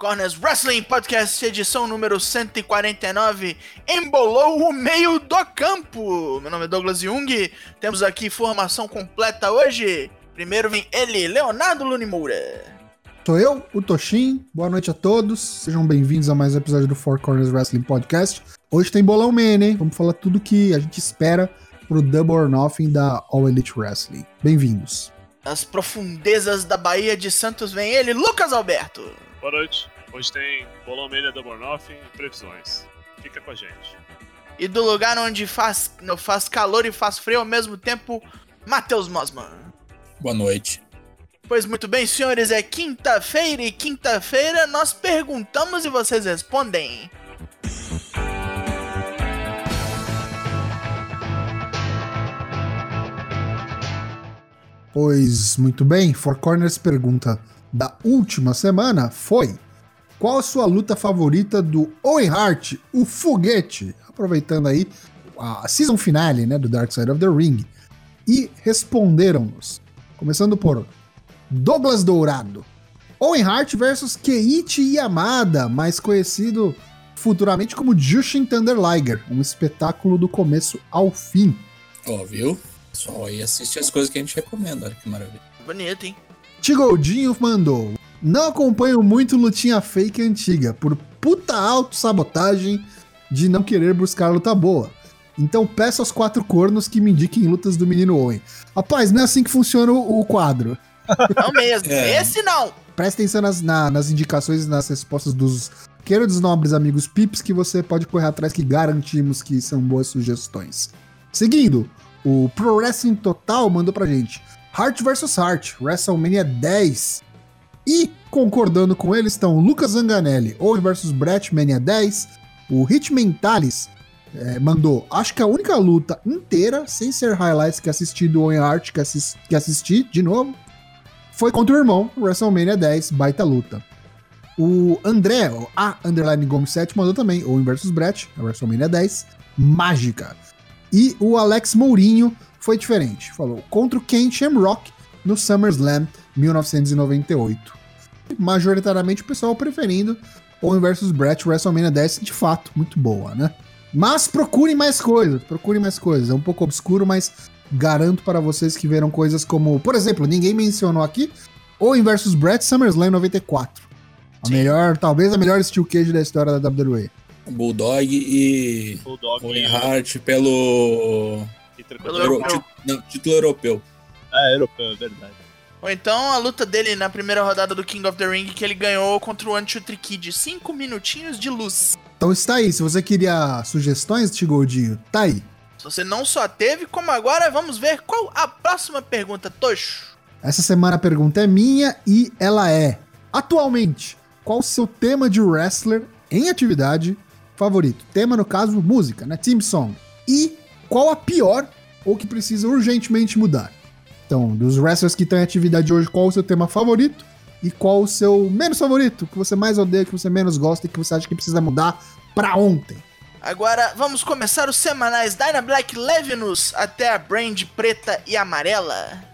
Corners Wrestling Podcast, edição número 149, embolou o meio do campo. Meu nome é Douglas Jung, temos aqui formação completa hoje. Primeiro vem ele, Leonardo Lunimura. Sou eu, o Toshin. Boa noite a todos. Sejam bem-vindos a mais um episódio do Four Corners Wrestling Podcast. Hoje tem bolão man, hein? Vamos falar tudo que a gente espera pro Double or Nothing da All Elite Wrestling. Bem-vindos. Das profundezas da Bahia de Santos vem ele, Lucas Alberto. Boa noite. Hoje tem Bolão Mania Double or Nothing e previsões. Fica com a gente. E do lugar onde faz, faz calor e faz frio ao mesmo tempo, Matheus Mosman. Boa noite. Pois muito bem, senhores, é quinta-feira e quinta-feira nós perguntamos e vocês respondem. Pois muito bem, Four Corners pergunta da última semana foi: Qual a sua luta favorita do Owen Hart, o foguete? Aproveitando aí a season finale, né, do Dark Side of the Ring. E responderam-nos, começando por Douglas Dourado. Owen Hart versus Keiichi Yamada, mais conhecido futuramente como Jushin Thunder Liger, um espetáculo do começo ao fim. Ó, oh, viu? Só aí assiste as coisas que a gente recomenda, olha que maravilha. Bonito, hein? Tigoldinho mandou. Não acompanho muito lutinha fake antiga, por puta auto-sabotagem de não querer buscar luta boa. Então peço aos quatro cornos que me indiquem lutas do menino Owen. Rapaz, não é assim que funciona o, quadro. Não mesmo, é. esse não. Presta atenção nas, na, nas indicações e nas respostas dos queridos nobres amigos Pips que você pode correr atrás que garantimos que são boas sugestões. Seguindo, o Pro Wrestling Total mandou pra gente. Heart vs Heart, WrestleMania 10. E concordando com eles estão Lucas Zanganelli, Owen vs Brett Mania 10. O Hit Mentalis é, mandou, acho que a única luta inteira, sem ser highlights que assisti do Owen Hart, que, assist, que assisti de novo, foi contra o irmão, WrestleMania 10, baita luta. O André, a Underline Gomes 7, mandou também Owen vs Brett, WrestleMania 10, mágica. E o Alex Mourinho foi diferente. Falou contra o Ken Shamrock no SummerSlam 1998. Majoritariamente o pessoal preferindo Owen vs Brett WrestleMania 10, de fato, muito boa, né? Mas procurem mais coisas, procurem mais coisas. É um pouco obscuro, mas garanto para vocês que viram coisas como, por exemplo, ninguém mencionou aqui, Owen vs Brett SummerSlam 94. A Sim. melhor, talvez a melhor steel cage da história da WWE. Bulldog e Bulldog Owen Hart pelo europeu. Não, título europeu. É, europeu, é verdade. Ou então a luta dele na primeira rodada do King of the Ring que ele ganhou contra o Anti Kid, 5 minutinhos de luz. Então está aí, se você queria sugestões, Tigoldinho, tá aí. Se você não só teve, como agora, vamos ver qual a próxima pergunta, Tocho. Essa semana a pergunta é minha e ela é: Atualmente, qual o seu tema de wrestler em atividade favorito? Tema, no caso, música, né? Team song. E qual a pior ou que precisa urgentemente mudar? Então, dos wrestlers que estão em atividade hoje, qual o seu tema favorito? E qual o seu menos favorito? Que você mais odeia, que você menos gosta e que você acha que precisa mudar pra ontem? Agora vamos começar os semanais Dyna Black leve-nos até a brand preta e amarela.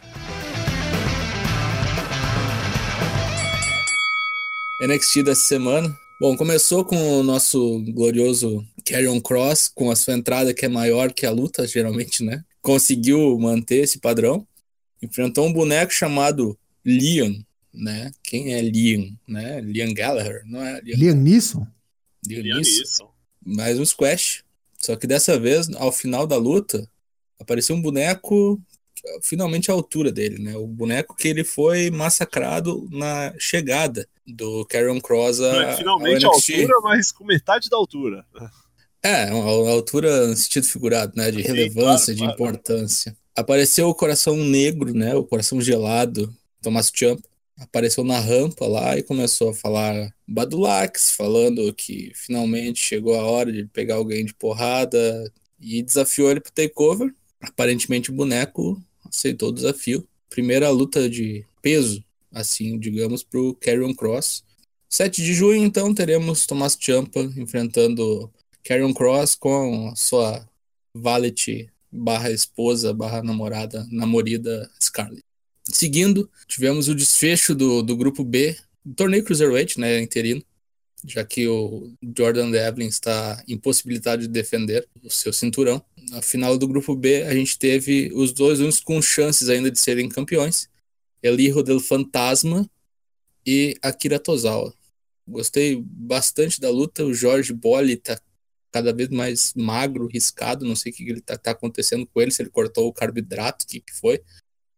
NXT dessa semana. Bom, começou com o nosso glorioso Carrion Cross, com a sua entrada que é maior que a luta, geralmente, né? Conseguiu manter esse padrão. Enfrentou um boneco chamado Liam, né? Quem é Liam, né? Liam Gallagher, não é? Liam, Liam Neeson? Liam, Liam Neeson. Mais um squash. Só que dessa vez, ao final da luta, apareceu um boneco finalmente à altura dele, né? O boneco que ele foi massacrado na chegada do Karen Cross a, Finalmente à altura, mas com metade da altura. É, a altura no sentido figurado, né? De relevância, Sim, claro, de importância. Apareceu o coração negro, né? O coração gelado, Thomas Champ. Apareceu na rampa lá e começou a falar Badulax, falando que finalmente chegou a hora de pegar alguém de porrada e desafiou ele pro takeover. Aparentemente o boneco aceitou o desafio. Primeira luta de peso, assim, digamos, pro Carrion Cross. 7 de junho, então, teremos Thomas Champa enfrentando Karen Cross com sua valet barra esposa barra namorada, namorida Scarlett. Seguindo, tivemos o desfecho do, do grupo B torneio Cruiserweight, né, interino, já que o Jordan Devlin está impossibilitado de defender o seu cinturão. Na final do grupo B, a gente teve os dois únicos com chances ainda de serem campeões, Elijo del Fantasma e Akira Tozawa. Gostei bastante da luta, o Jorge Bolli tá cada vez mais magro, riscado, não sei o que ele tá, tá acontecendo com ele, se ele cortou o carboidrato, o que, que foi,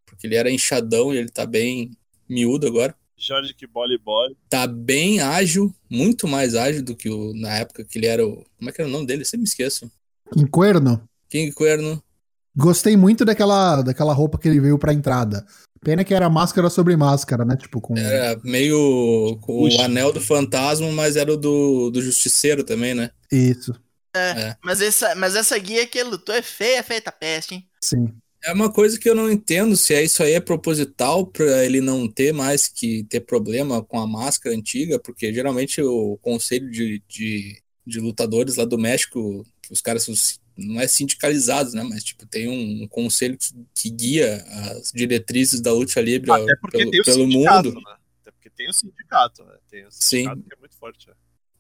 porque ele era inchadão e ele tá bem miúdo agora. Jorge que bole bole. Tá bem ágil, muito mais ágil do que o, na época que ele era o. Como é que era o nome dele? Sempre me esqueço. King Cuerno. King Cuerno. Gostei muito daquela, daquela roupa que ele veio pra entrada. Pena que era máscara sobre máscara, né? Tipo, com. Era meio com Puxa. o anel do fantasma, mas era o do, do justiceiro também, né? Isso. É. Mas essa, mas essa guia que ele lutou é feia, feita peste, hein? Sim. É uma coisa que eu não entendo se é isso aí é proposital para ele não ter mais que ter problema com a máscara antiga, porque geralmente o conselho de, de, de lutadores lá do México, que os caras são, não é sindicalizados, né? Mas tipo, tem um, um conselho que, que guia as diretrizes da luta livre Até porque pelo, tem o pelo mundo. né? Até porque tem o sindicato, né? Tem o Sim. sindicato que é muito forte. né?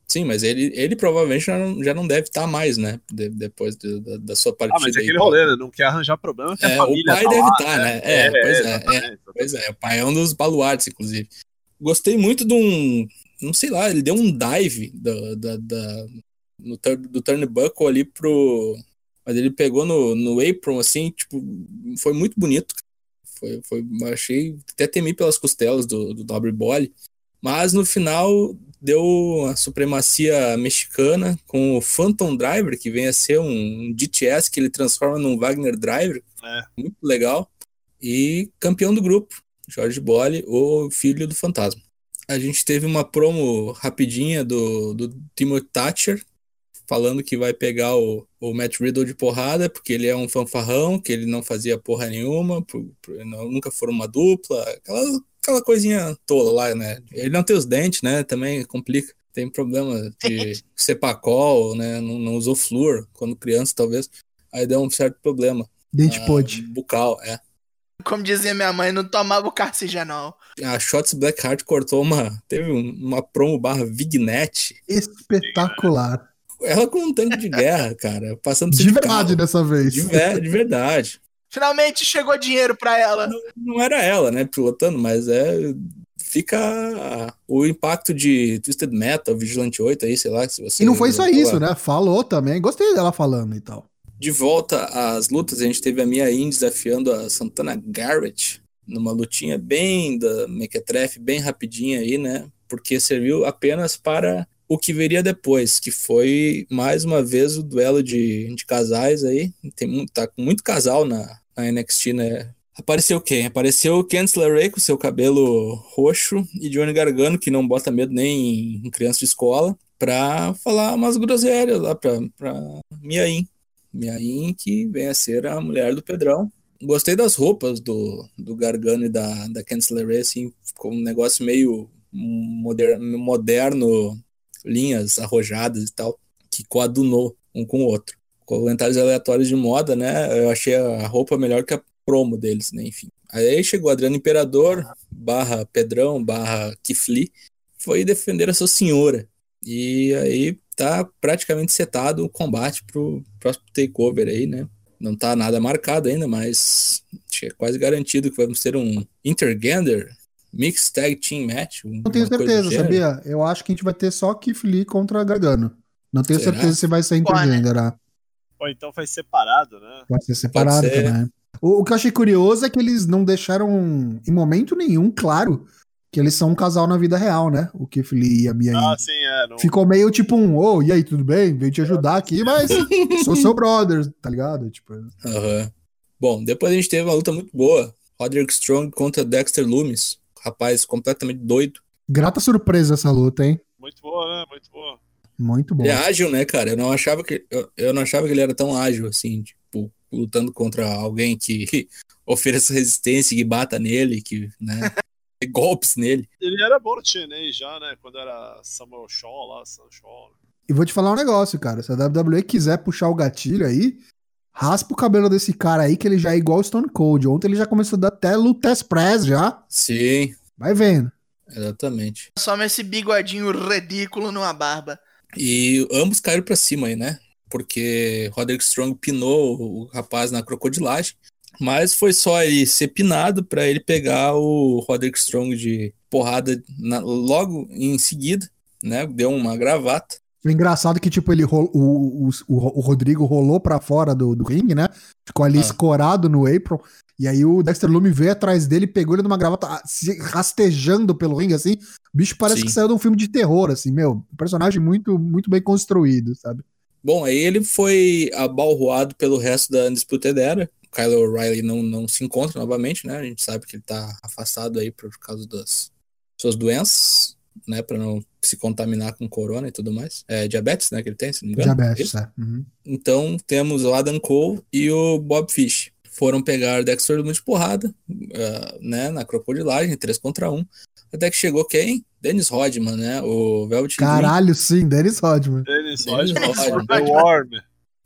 Sim, mas ele, ele provavelmente já não, já não deve estar mais, né? De- depois do- da, da sua partida. Ah, mas é aí. aquele rolê, né? Não quer arranjar problema que É, o pai tá deve estar, né? É, pois é, exatamente, Pois é, o pai é um dos baluartes, inclusive. Gostei muito de um. Não sei lá, ele deu um dive da, da, da- no, do turnbuckle ali pro. Mas ele pegou no, no apron, assim, tipo, foi muito bonito. Foi, foi, achei. Até temi pelas costelas do, do Nobre Bole. Mas no final deu a supremacia mexicana com o Phantom Driver, que vem a ser um DTS que ele transforma num Wagner Driver. É. Muito legal. E campeão do grupo, Jorge Bolle, o filho do fantasma. A gente teve uma promo rapidinha do, do Timothy Thatcher, falando que vai pegar o, o Matt Riddle de porrada, porque ele é um fanfarrão, que ele não fazia porra nenhuma, por- por- não- nunca foram uma dupla, aquela, aquela coisinha tola lá, né? Ele não tem os dentes, né? Também complica. Tem problema de cepacol, né? Não, não usou flúor quando criança, talvez. Aí deu um certo problema. Dente ah, pode. Bucal, é. Como dizia minha mãe, não tomava o carcigenol. A Shots Blackheart cortou uma. Teve um- uma promo barra Vignet. Espetacular. Ela com um tanque de guerra, cara. Passando De verdade carro. dessa vez. De, ver- de verdade. Finalmente chegou dinheiro pra ela. Não era ela, né, pilotando, mas é. Fica o impacto de Twisted Metal, Vigilante 8 aí, sei lá. Se você E não foi só falar. isso, né? Falou também. Gostei dela falando e tal. De volta às lutas, a gente teve a Mia Yim desafiando a Santana Garrett numa lutinha bem da Mequetrefe, bem rapidinha aí, né? Porque serviu apenas para o que viria depois, que foi mais uma vez o duelo de, de casais aí. Tem tá com muito casal na, na NXT, né? Apareceu quem? Apareceu Kensler Ray com seu cabelo roxo e Johnny Gargano, que não bota medo nem em criança de escola, pra falar umas groselhas lá pra, pra Mia Yim. Mia Yim, que vem a ser a mulher do Pedrão. Gostei das roupas do, do Gargano e da, da Kensler Ray, assim, ficou um negócio meio moder, moderno, linhas arrojadas e tal, que coadunou um com o outro. Comentários aleatórios de moda, né? Eu achei a roupa melhor que a promo deles, né? Enfim. Aí chegou Adriano Imperador, barra Pedrão, barra Kifli, foi defender a sua senhora. E aí tá praticamente setado o combate pro próximo takeover aí, né? Não tá nada marcado ainda, mas é quase garantido que vamos ter um Intergender Mixed Tag Team Match. Não tenho certeza, sabia? Eu acho que a gente vai ter só Keith Lee contra Gargano. Não tenho Será? certeza se vai ser intergender, né? Ou então faz separado, né? Vai ser separado ser. também. O, o que eu achei curioso é que eles não deixaram em momento nenhum claro que eles são um casal na vida real, né? O Keith Lee e a Mia. Ah, sim, é. Não... Ficou meio tipo um, ô, e aí, tudo bem? Venho te ajudar aqui, mas sou seu brother, tá ligado? Tipo, Aham. Bom, depois a gente teve uma luta muito boa. Roderick Strong contra Dexter Loomis. Rapaz completamente doido. grata surpresa essa luta, hein? Muito boa, né? Muito boa. Muito bom. Ele é ágil, né, cara? Eu não achava que eu, eu não achava que ele era tão ágil assim, tipo, lutando contra alguém que, ofereça resistência, que bata nele, que, né, golpes nele. Ele era bom no TNA já, né? Quando era Samuel Shaw lá, Samuel Shaw. E vou te falar um negócio, cara. Se a WWE quiser puxar o gatilho aí, raspa o cabelo desse cara aí, que ele já é igual o Stone Cold. Ontem ele já começou a dar até luta express já. Sim. Vai vendo. Exatamente. Só esse bigodinho ridículo numa barba. E ambos caíram pra cima aí, né? Porque Roderick Strong pinou o rapaz na crocodilagem. Mas foi só ele ser pinado pra ele pegar o Roderick Strong de porrada na- logo em seguida, né? Deu uma gravata. Engraçado é que, tipo, ele rol- o, o, o, Rodrigo rolou pra fora do, do ringue, né? Ficou ali Ah. escorado no apron. E aí o Dexter Lume veio atrás dele, pegou ele numa gravata, ah, se rastejando pelo ringue, assim. O bicho parece Sim. que saiu de um filme de terror, assim, meu. Um personagem muito, muito bem construído, sabe? Bom, aí ele foi abalroado pelo resto da Undisputed Era. O Kyle O'Reilly não, não se encontra novamente, né? A gente sabe que ele tá afastado aí por causa das suas doenças, né? Pra não se contaminar com corona e tudo mais. É diabetes, né? Que ele tem, se não me engano. Diabetes, Isso? é. Uhum. Então temos o Adam Cole e o Bob Fish. Foram pegar Dexter Lumis de porrada, ah, né? Na crocodilagem, 3 contra 1. Até que chegou quem? Dennis Rodman, né? O Velvet. Caralho, sim, Dennis Rodman. Dennis Dennis Rodman, Rodman. The Worm.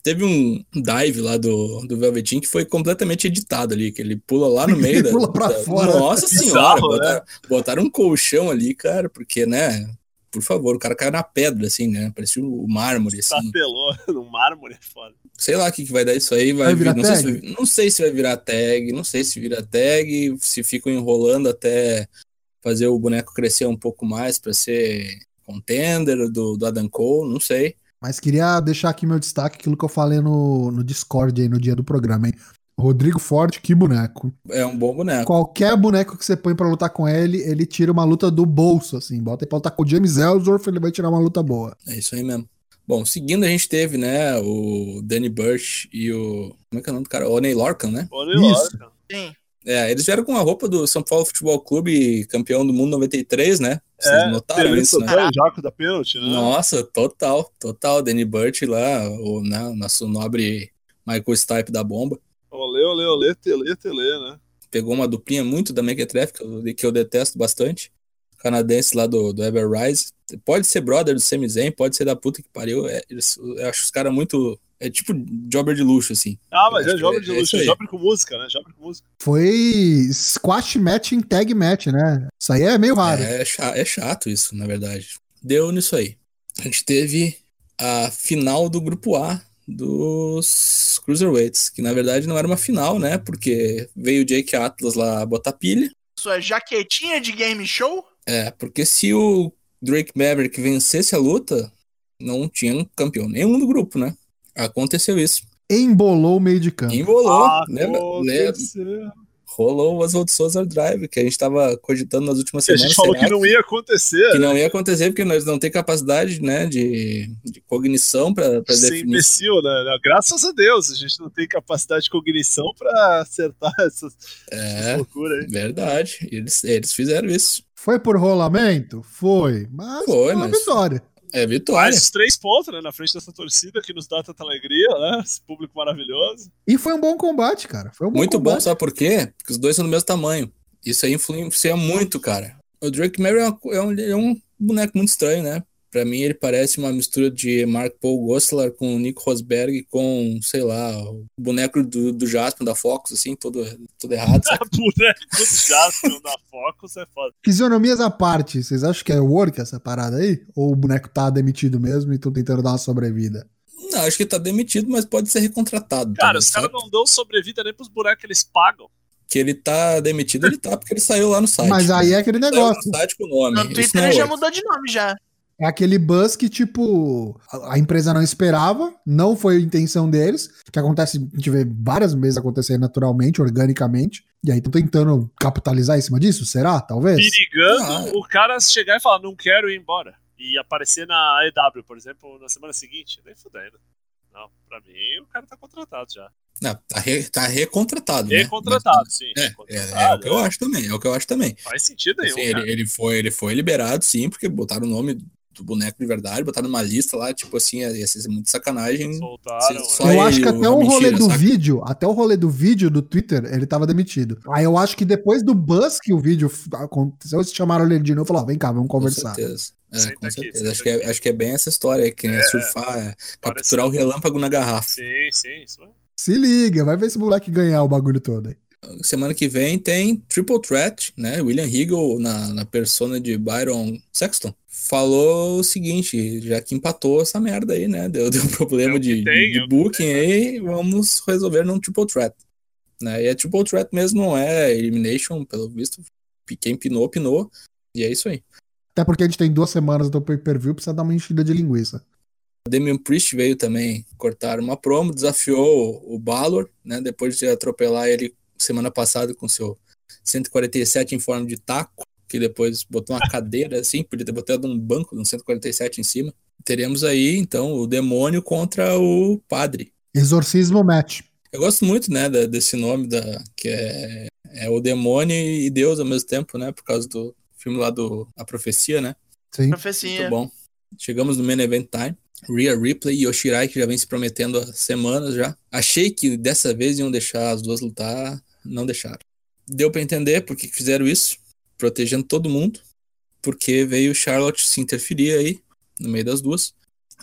Teve um dive lá do, do Velveteen que foi completamente editado ali, que ele pula lá no meio Ele da. pula pra da- fora. Nossa Bizarro, senhora, né? botaram, botaram um colchão ali, cara, porque, né? Por favor, o cara caiu na pedra, assim, né? Parecia o mármore, assim. Tatelou no mármore, é foda. Sei lá o que, que vai dar isso aí. Vai, Vai virar vir- não, sei se, tag? vai- não sei se vai virar tag, não sei se vira tag, se ficam enrolando até fazer o boneco crescer um pouco mais pra ser contender do, do Adam Cole, não sei. Mas queria deixar aqui meu destaque, aquilo que eu falei no, no Discord aí no dia do programa, hein? Rodrigo Forte, que boneco. É um bom boneco. Qualquer boneco que você põe pra lutar com ele, ele tira uma luta do bolso, assim. Bota aí pra lutar com o James Ellsworth, ele vai tirar uma luta boa. É isso aí mesmo. Bom, seguindo a gente teve, né, o Danny Burch e o. Como é que é o nome do cara? O Oney Lorcan, né? Olha Isso. lá, Sim. É, eles vieram com a roupa do São Paulo Futebol Clube, campeão do mundo 93, né? Vocês É, notaram isso, né? o Jaco da pênalti, né? Nossa, total, total. Danny Burch lá, o né, nosso nobre Michael Stipe da bomba. Olê, olê, olê, tele, tele, né? Pegou uma duplinha muito da Mequetrefe, que eu, que eu detesto bastante. Canadense lá do, do Ever Rise. Pode ser brother do Sami Zayn, pode ser da puta que pariu. É, eles- eu acho os caras muito. É tipo jobber de luxo, assim. Ah, mas é que de é luxo, aí. jovem com música, né? Jovem com música. Foi squash match em tag match, né? Isso aí é meio raro. É, cha- é chato isso, na verdade. Deu nisso aí. A gente teve a final do grupo A dos Cruiserweights, que na verdade não era uma final, né? Porque veio o Jake Atlas lá botar pilha. Sua jaquetinha de game show? É, porque se o Drake Maverick vencesse a luta, não tinha campeão nenhum do grupo, né? Aconteceu isso. Embolou o meio de campo. Embolou. Ah, lembra, lembra- Aconteceu. Rolou o Oswald Souza Drive, que a gente tava cogitando nas últimas Que a semanas. gente falou que não ia acontecer. que né? não ia acontecer porque nós não temos capacidade né, de, de cognição para Ser definir. imbecil, né? Graças a Deus, a gente não tem capacidade de cognição pra acertar essas É, loucuras aí. verdade. Eles, eles fizeram isso. Foi por rolamento? Foi. Mas Foi, uma mas- vitória. É vitória. Mais os três pontos, né? Na frente dessa torcida que nos dá tanta alegria, né? Esse público maravilhoso. E foi um bom combate, cara. Foi um bom Muito bom, combate. sabe por quê? Porque os dois são do mesmo tamanho. Isso aí influencia muito, cara. O Drake Mary é, co- é um, é um boneco muito estranho, né? Pra mim, ele parece uma mistura de Mark Paul Gosselaar com o Nick Rosberg com, sei lá, o boneco do, do Jasper da Fox, assim, todo, todo errado, sabe? Boneco do Jasper da Focus é foda. Fisionomias à parte, vocês acham que é work essa parada aí? Ou o boneco tá demitido mesmo e estão tentando dar uma sobrevida? Não, acho que tá demitido, mas pode ser recontratado. Cara, também, os caras não dão sobrevida nem pros bonecos que eles pagam. Que ele tá demitido, ele tá, porque ele saiu lá no site. Mas aí é aquele negócio. no site com o nome. No Twitter é ele já mudou de nome já. É aquele buzz que, tipo, a empresa não esperava, não foi a intenção deles, que acontece, a gente vê várias vezes acontecer naturalmente, organicamente, e aí estão tentando capitalizar em cima disso? Será? Talvez? Perigando Ah. o cara chegar e falar, não quero ir embora. E aparecer na EW, por exemplo, na semana seguinte. Nem fudendo. Não, pra mim o cara tá contratado já. Não, tá, re- tá recontratado. né? Recontratado, sim. É, é, recontratado, é o que eu é. acho também, é o que eu acho também. Faz sentido nenhum, Assim, ele, ele, foi, ele foi liberado, sim, porque botaram o nome do boneco de verdade, botaram numa lista lá, tipo assim, ia ser muito sacanagem. Soltaram. Só Eu acho que até o Mentira, rolê do saca? vídeo, até o rolê do vídeo do Twitter, ele tava demitido. Aí eu acho que depois do buzz que o vídeo aconteceu, eles chamaram ele de novo e falaram, vem cá, vamos Com conversar. certeza. É, com aqui, certeza. senta Acho que, é, aqui. acho que é bem essa história, que é, É, surfar, é, capturar o relâmpago na garrafa. Sim, sim. Isso é. Se liga, vai ver esse moleque ganhar o bagulho todo aí. semana que vem tem Triple Threat, né? William Regal na, na persona de Byron Sexton. Falou o seguinte, já que empatou essa merda aí, né? Deu, deu um problema É de, tem, de é o que booking tem, aí, vamos resolver num Triple Threat. Né? E a Triple Threat mesmo não é Elimination, pelo visto. Quem pinou, pinou. E é isso aí. Até porque a gente tem duas semanas do pay-per-view, precisa dar uma enchida de linguiça. Damian Priest veio também cortar uma promo, desafiou o Balor, né? Depois de atropelar ele semana passada com seu 147 em forma de taco, que depois botou uma cadeira assim, podia ter botado um banco de um 147 em cima. Teremos aí, então, o demônio contra o padre. Exorcismo match. Eu gosto muito, né, da- desse nome, da, que é, é o demônio e Deus ao mesmo tempo, né? Por causa do filme lá do A Profecia, né? Sim. Profecia. Muito bom. Chegamos no main event time. Rhea Ripley e Yoshirai, que já vem se prometendo há semanas já. Achei que dessa vez iam deixar as duas lutar, não deixaram. Deu pra entender por que fizeram isso, protegendo todo mundo, porque veio Charlotte se interferir aí, no meio das duas.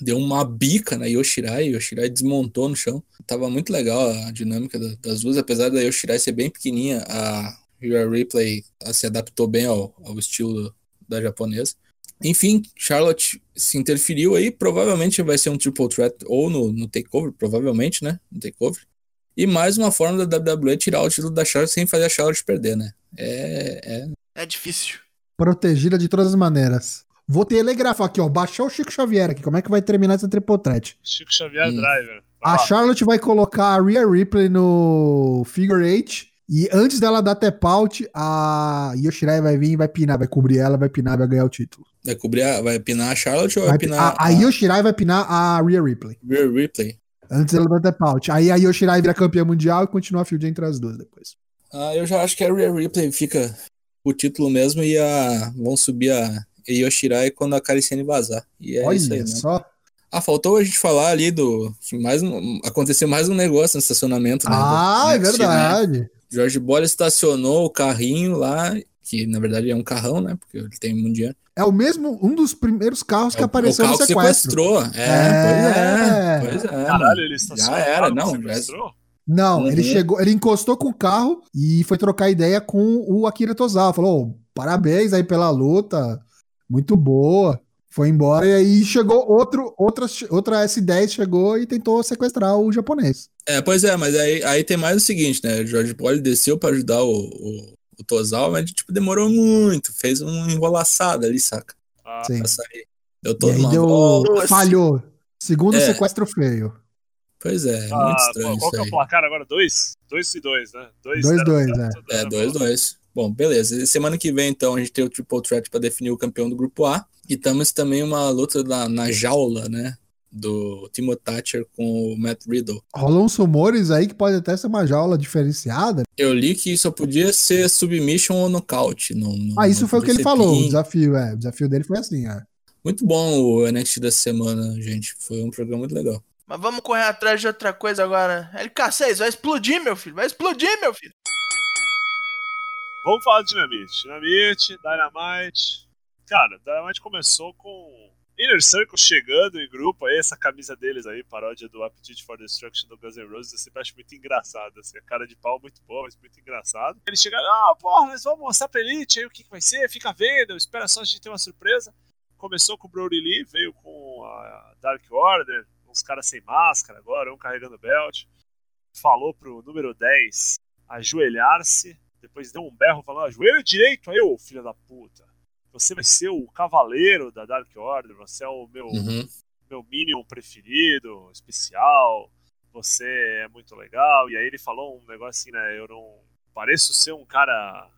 Deu uma bica na Yoshirai, Yoshirai desmontou no chão. Tava muito legal a dinâmica da- das duas, apesar da Yoshirai ser bem pequenininha, a Rhea Ripley se adaptou bem ao, ao estilo da japonesa. Enfim, Charlotte se interferiu aí, provavelmente vai ser um triple threat ou no, no takeover, provavelmente, né? No takeover. E mais uma forma da WWE tirar o título da Charlotte sem fazer a Charlotte perder, né? É, é É difícil. Protegida de todas as maneiras. Vou telegrafar aqui, ó. Baixar o Chico Xavier aqui. Como é que vai terminar essa triple threat? Chico Xavier Hum. Driver. A lá. Charlotte vai colocar a Rhea Ripley no figure eight. E antes dela dar tap out, a Yoshirai vai vir e vai pinar. Vai cobrir ela, vai pinar, vai ganhar o título. vai cobrir, a- vai pinar a Charlotte ou vai, Vai, pinar a, a Yoshirai vai pinar a Rhea Ripley. Rhea Ripley? Antes dela dar tap out. Aí a Yoshirai vira campeã mundial e continua a field entre as duas depois. Ah, eu já acho que a Rhea Ripley fica o título mesmo e a vão subir a Yoshirai quando a Cariciane vazar. E é isso aí, Olha né? só. Ah, faltou a gente falar ali do que mais um, aconteceu mais um negócio no estacionamento, né? Ah, do é né? verdade. Jorge Bola estacionou o carrinho lá, que na verdade é um carrão, né? Porque ele tem muito dinheiro. É o mesmo, um dos primeiros carros que É o- apareceu o no carro que sequestro. sequestrou. É. É, pois é. Pois é. Caralho, ele estacionou. Já era, não, que já- Não, ele Uhum. chegou, ele encostou com o carro e foi trocar ideia com o Akira Tozawa. Falou: "Ô, parabéns aí pela luta, muito boa. Foi embora e aí chegou outro, outra, outra S10 chegou e tentou sequestrar o japonês. É, pois é, mas aí, aí tem mais o seguinte, né? O Jorge Poli desceu pra ajudar o, o, o Tozawa, mas tipo, demorou muito. Fez uma enrolaçada ali, saca? Ah, Sim. Pra sair. Deu E toda aí uma deu. Nossa. falhou. Segundo É. sequestro feio. Pois é, ah, muito estranho qual que é o placar agora? Dois? Dois e dois, né? Dois, Dois, zero, dois, zero, é. zero, É, zero. 2-2. Bom, beleza. Semana que vem, então, a gente tem o Triple Threat pra definir o campeão do grupo A. E temos também uma luta na, na jaula, né? Do Timo Thatcher com o Matt Riddle. Rolou uns rumores aí que pode até ser uma jaula diferenciada. Eu li que só podia ser submission ou nocaute. Não, não- Ah, isso foi o que ele falou. O desafio, é. O desafio dele foi assim, é. Muito bom o NXT dessa semana, gente. Foi um programa muito legal. Mas vamos correr atrás de outra coisa agora. LK6, vai explodir, meu filho. Vai explodir, meu filho. Vamos falar de Dynamite. Dynamite, Dynamite. Cara, Dynamite começou com Inner Circle chegando em grupo aí, essa camisa deles aí, paródia do Appetite for Destruction do Guns N' Roses, eu sempre acho muito engraçado, assim, a cara de pau muito boa, mas muito engraçado. Eles chegaram, ah, porra, nós vamos mostrar pra Elite aí o que, que vai ser, fica vendo, espera só a gente ter uma surpresa. Começou com o Brody Lee, veio com a Dark Order, uns caras sem máscara agora, um carregando belt. Falou pro número 10 ajoelhar-se, depois deu um berro falando, ajoelho direito aí, ô filho da puta. Você vai ser o cavaleiro da Dark Order, você é o meu, Uhum. meu Minion preferido, especial, você é muito legal. E aí ele falou um negócio assim, né? Eu não pareço ser um cara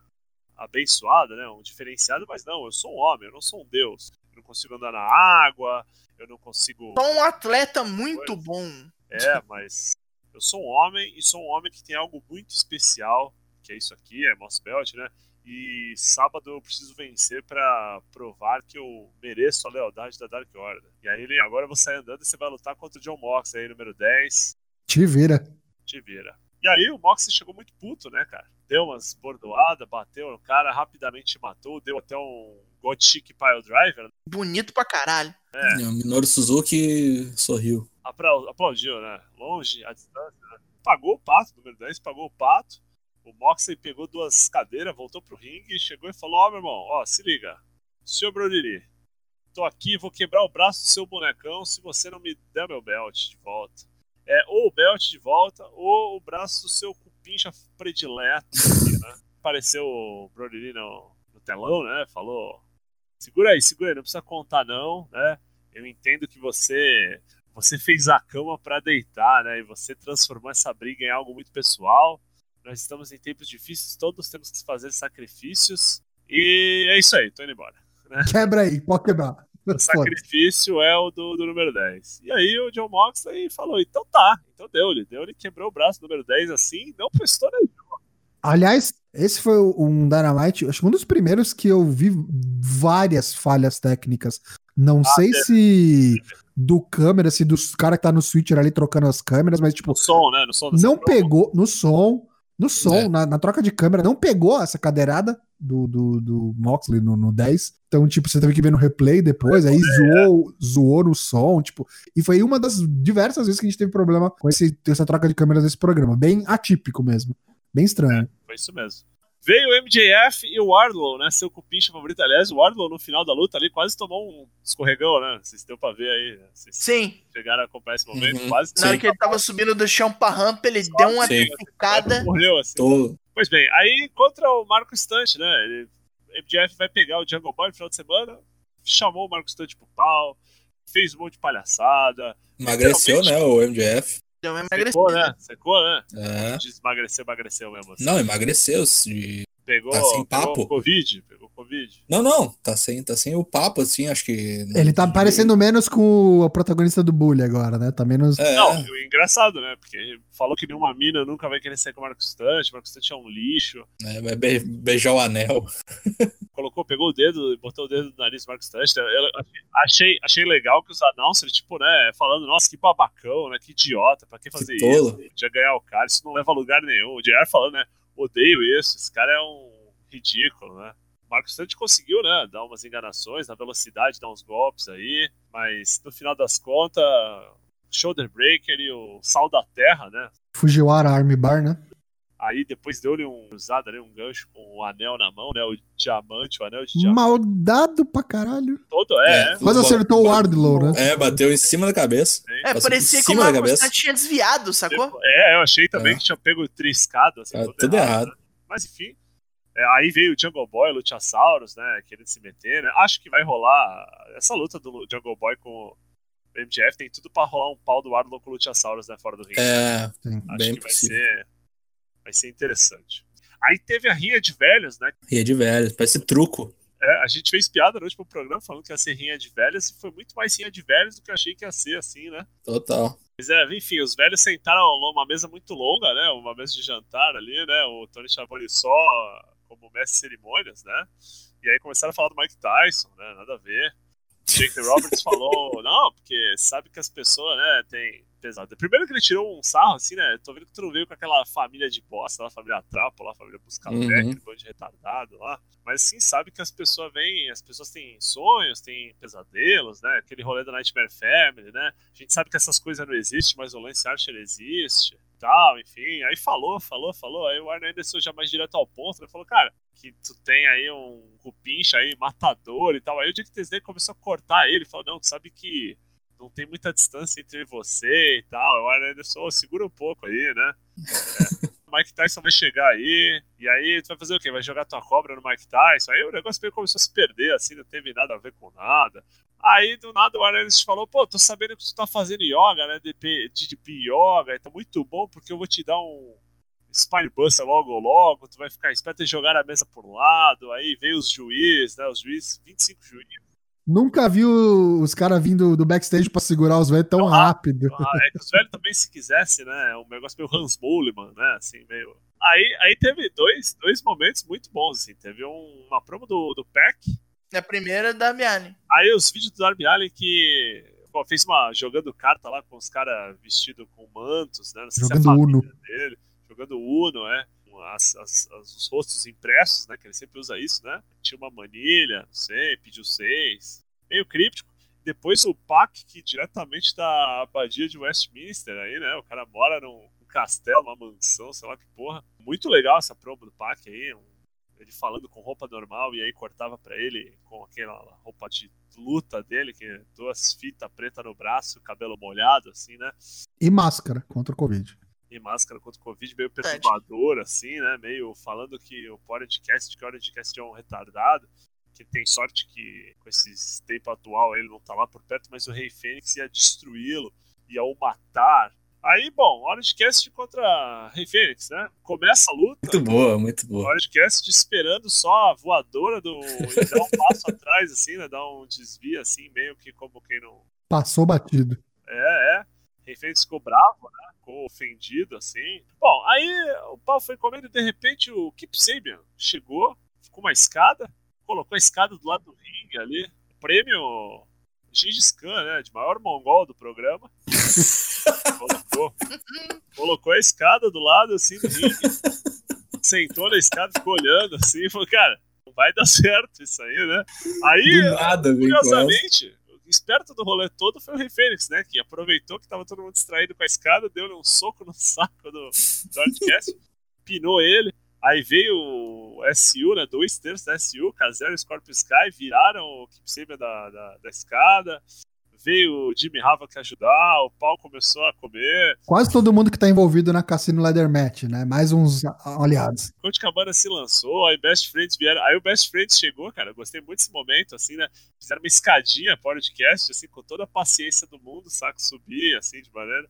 abençoado, né? Um diferenciado, mas não, eu sou um homem, eu não sou um deus. Eu não consigo andar na água, eu não consigo. Sou um atleta muito bom. É, mas eu sou um homem e sou um homem que tem algo muito especial, que é isso aqui, é Moss Belt, né? E sábado eu preciso vencer pra provar que eu mereço a lealdade da Dark Order. E aí ele, agora eu vou sair andando e você vai lutar contra o John Mox aí, número 10. Te vira. Te vira. E aí o Mox chegou muito puto, né, cara? Deu umas bordoadas, bateu no cara, rapidamente matou, deu até um God Chic Pile Driver. Bonito pra caralho. É. O Minoru Suzuki sorriu. Apla- aplaudiu, né? Longe, à distância, né? Pagou o pato, número 10, pagou o pato. O Moxley pegou duas cadeiras, voltou pro ringue, chegou e falou: Ó, oh, meu irmão, ó, se liga. Senhor Brodiri, tô aqui, vou quebrar o braço do seu bonecão se você não me der meu belt de volta. É, ou o belt de volta, ou o braço do seu cupincha predileto. Aqui, né? Apareceu o Brodiri no, no telão, né? Falou: segura aí, segura aí, não precisa contar não, né? Eu entendo que você você fez a cama para deitar, né? E você transformou essa briga em algo muito pessoal. Nós estamos em tempos difíceis, todos temos que fazer sacrifícios. E é isso aí, tô indo embora. Né? Quebra aí, pode quebrar. O sacrifício é o do, do, número 10. E aí o John Moxley falou: então tá, então deu-lhe. Deu-lhe, quebrou o braço do número 10 assim, não prestou nenhuma. Aliás, esse foi um Dynamite, acho que um dos primeiros que eu vi várias falhas técnicas. Não ah, sei é. se do câmera, se dos cara que tá no switcher ali trocando as câmeras, mas tipo. No som, né? No som não pegou. No som. No som, é. na, na, troca de câmera, não pegou essa cadeirada do, do, do Moxley no, no 10. Então, tipo, você teve que ver no replay depois, aí é. zoou, zoou no som, tipo. E foi uma das diversas vezes que a gente teve problema com esse, essa troca de câmeras desse programa. Bem atípico mesmo. Bem estranho. É, foi isso mesmo. Veio o MJF e o Wardlow, né? Seu cupincha favorito. Aliás, o Wardlow no final da luta ali quase tomou um escorregão, né? Vocês deu pra ver aí. Né? Vocês Sim. Chegaram a acompanhar esse momento. Uhum. Quase Na hora que ele tava subindo do chão pra rampa, ele Só deu uma picada. Morreu, assim. Tô. Pois bem, aí contra o Marco Stunt, né? Ele, o MJF vai pegar o Jungle Boy no final de semana, chamou o Marco Stunt pro pau, fez um monte de palhaçada. Emagreceu, né, o MJF. Deu uma Secou, né? Secou, né? É. Emagreceu, emagreceu mesmo. Assim. Não, emagreceu. De... Pegou, tá sem papo. pegou Covid, pegou Covid. Não, não, tá sem, tá sem o papo, assim, acho que... Ele tá parecendo menos com o protagonista do Bully agora, né? Tá menos... É. Não, engraçado, né? Porque falou que nenhuma mina nunca vai querer ser com o Marcos Stante, o Marcos Stante é um lixo. É, vai beijar o anel. Colocou, pegou o dedo, botou o dedo no nariz do Marcos Stante. Eu achei, achei legal que os announcers, tipo, né, falando, nossa, que babacão, né, que idiota, pra que fazer que isso? Podia ganhar o cara, isso não leva a lugar nenhum. O JR falando, né, odeio isso, esse cara é um ridículo, né? Marcos Santos conseguiu, né, dar umas enganações na velocidade, dar uns golpes aí, mas no final das contas, shoulder breaker e o sal da terra, né? Fujiwara Armbar, né? Aí depois deu-lhe um usado ali, um gancho com o um anel na mão, né? O diamante, o anel de diamante. Maldado pra caralho. Todo, é. é. Quase acertou o Wardlow, né? É, bateu em cima da cabeça. É, parecia que o Marcos tinha desviado, sacou? É, eu achei também é. que tinha pego triscado, assim, é, tudo errado. errado. Né? Mas enfim, é, aí veio o Jungle Boy, o Luchasaurus, né? Querendo se meter, né? Acho que vai rolar. Essa luta do Jungle Boy com o MJF tem tudo pra rolar um pau do Arnold com o Luchasaurus, né? Fora do ringue. É, Acho bem que vai ser, vai ser interessante. Aí teve a Rinha de Velhos, né? Rinha de Velhos, parece truco. É, a gente fez piada no último programa falando que ia ser Rinha de Velhos e foi muito mais Rinha de Velhos do que eu achei que ia ser, assim, né? Total. Mas é, enfim, os velhos sentaram numa mesa muito longa, né? Uma mesa de jantar ali, né? O Tony Schiavone só como mestre de cerimônias, né? E aí começaram a falar do Mike Tyson, né? Nada a ver. Jake Roberts falou, não, porque sabe que as pessoas, né, tem pesado. Primeiro que ele tirou um sarro, assim, né? Tô vendo que tu não veio com aquela família de bosta, a família Trapo, lá, a família Buscapé, uhum. aquele bando de retardado lá. Mas sim, sabe que as pessoas vêm, as pessoas têm sonhos, têm pesadelos, né? Aquele rolê da Nightmare Family, né? A gente sabe que essas coisas não existem, mas o Lance Archer existe tal, enfim. Aí falou, falou, falou. Aí o Arne Anderson já mais direto ao ponto, né? Falou, cara, que tu tem aí um cupincha aí, matador e tal. Aí o Dick Tesday começou a cortar ele, falou, não, tu sabe que não tem muita distância entre você e tal. O Arne Anderson, oh, segura um pouco aí, né? É. o Mike Tyson vai chegar aí, e aí tu vai fazer o quê? Vai jogar tua cobra no Mike Tyson? Aí o negócio meio começou a se perder, assim, não teve nada a ver com nada. Aí, do nada, o Arantes falou, pô, tô sabendo que tu tá fazendo yoga, né, DP, DDP Yoga, tá muito bom, porque eu vou te dar um Spine Buster logo logo, tu vai ficar esperto e jogar a mesa por lado, aí veio os juízes, né, os juízes, 25 juízes. Nunca vi os caras vindo do backstage pra segurar os velhos tão rápido. Ah, é que os velhos também, se quisesse, né, um negócio meio Hans Moleman, né, assim, meio... Aí, aí teve dois, dois momentos muito bons, assim, teve um, uma promo do, do Peck, a primeira é da Allen. Aí os vídeos do Darby Allen que pô, fez uma jogando carta lá com os caras vestidos com mantos, né? Não sei jogando se é a Uno. dele. Jogando Uno, é. As, as, as, os rostos impressos, né? Que ele sempre usa isso, né? Tinha uma manilha, não sei, pediu seis. Meio críptico. Depois o Pac, que diretamente da abadia de Westminster aí, né? O cara mora num castelo, uma mansão, sei lá que porra. Muito legal essa promo do Pac aí, um, ele falando com roupa normal e aí cortava para ele com aquela roupa de luta dele, que é duas fitas preta no braço, cabelo molhado, assim, né? E máscara contra o Covid. E máscara contra o Covid, meio perturbador, assim, né? Meio falando que o podcast, que o podcast é um retardado, que tem sorte que com esse tempo atual ele não tá lá por perto, mas o Rei Fênix ia destruí-lo, ia o matar, Aí, bom, Cast contra Rei Fênix, né? Começa a luta. Muito boa, muito boa. Cast esperando só a voadora do. e dar um passo atrás, assim, né? Dar um desvio, assim, meio que como quem não. Passou batido. É, é. Rei Fênix ficou bravo, né? Ficou ofendido, assim. Bom, aí o pau foi comendo e de repente o Kip Sabian chegou, ficou uma escada, colocou a escada do lado do ringue ali. Prêmio Gengis Khan, né? De maior mongol do programa. escada do lado, assim, do ringue. Sentou na escada, ficou olhando, assim, e falou, cara, não vai dar certo isso aí, né? Aí, nada, curiosamente, o esperto do rolê todo foi o Rei Fênix, né? Que aproveitou que tava todo mundo distraído com a escada, deu-lhe um soco no saco do George pinou ele. Aí veio o SU, né? Dois terços da SU, Kazero e Scorpio Sky, viraram o Keep Saber da, da, da, escada. Veio o Jimmy Havoc ajudar, o pau começou a comer. Quase todo mundo que tá envolvido na Cassino Leather Match, né? Mais uns aliados. Conte Cabana se lançou, aí Best Friends vieram. Aí o Best Friends chegou, cara. Eu gostei muito desse momento, assim, né? Fizeram uma escadinha podcast, assim, com toda a paciência do mundo, saco? Subir, assim, de maneira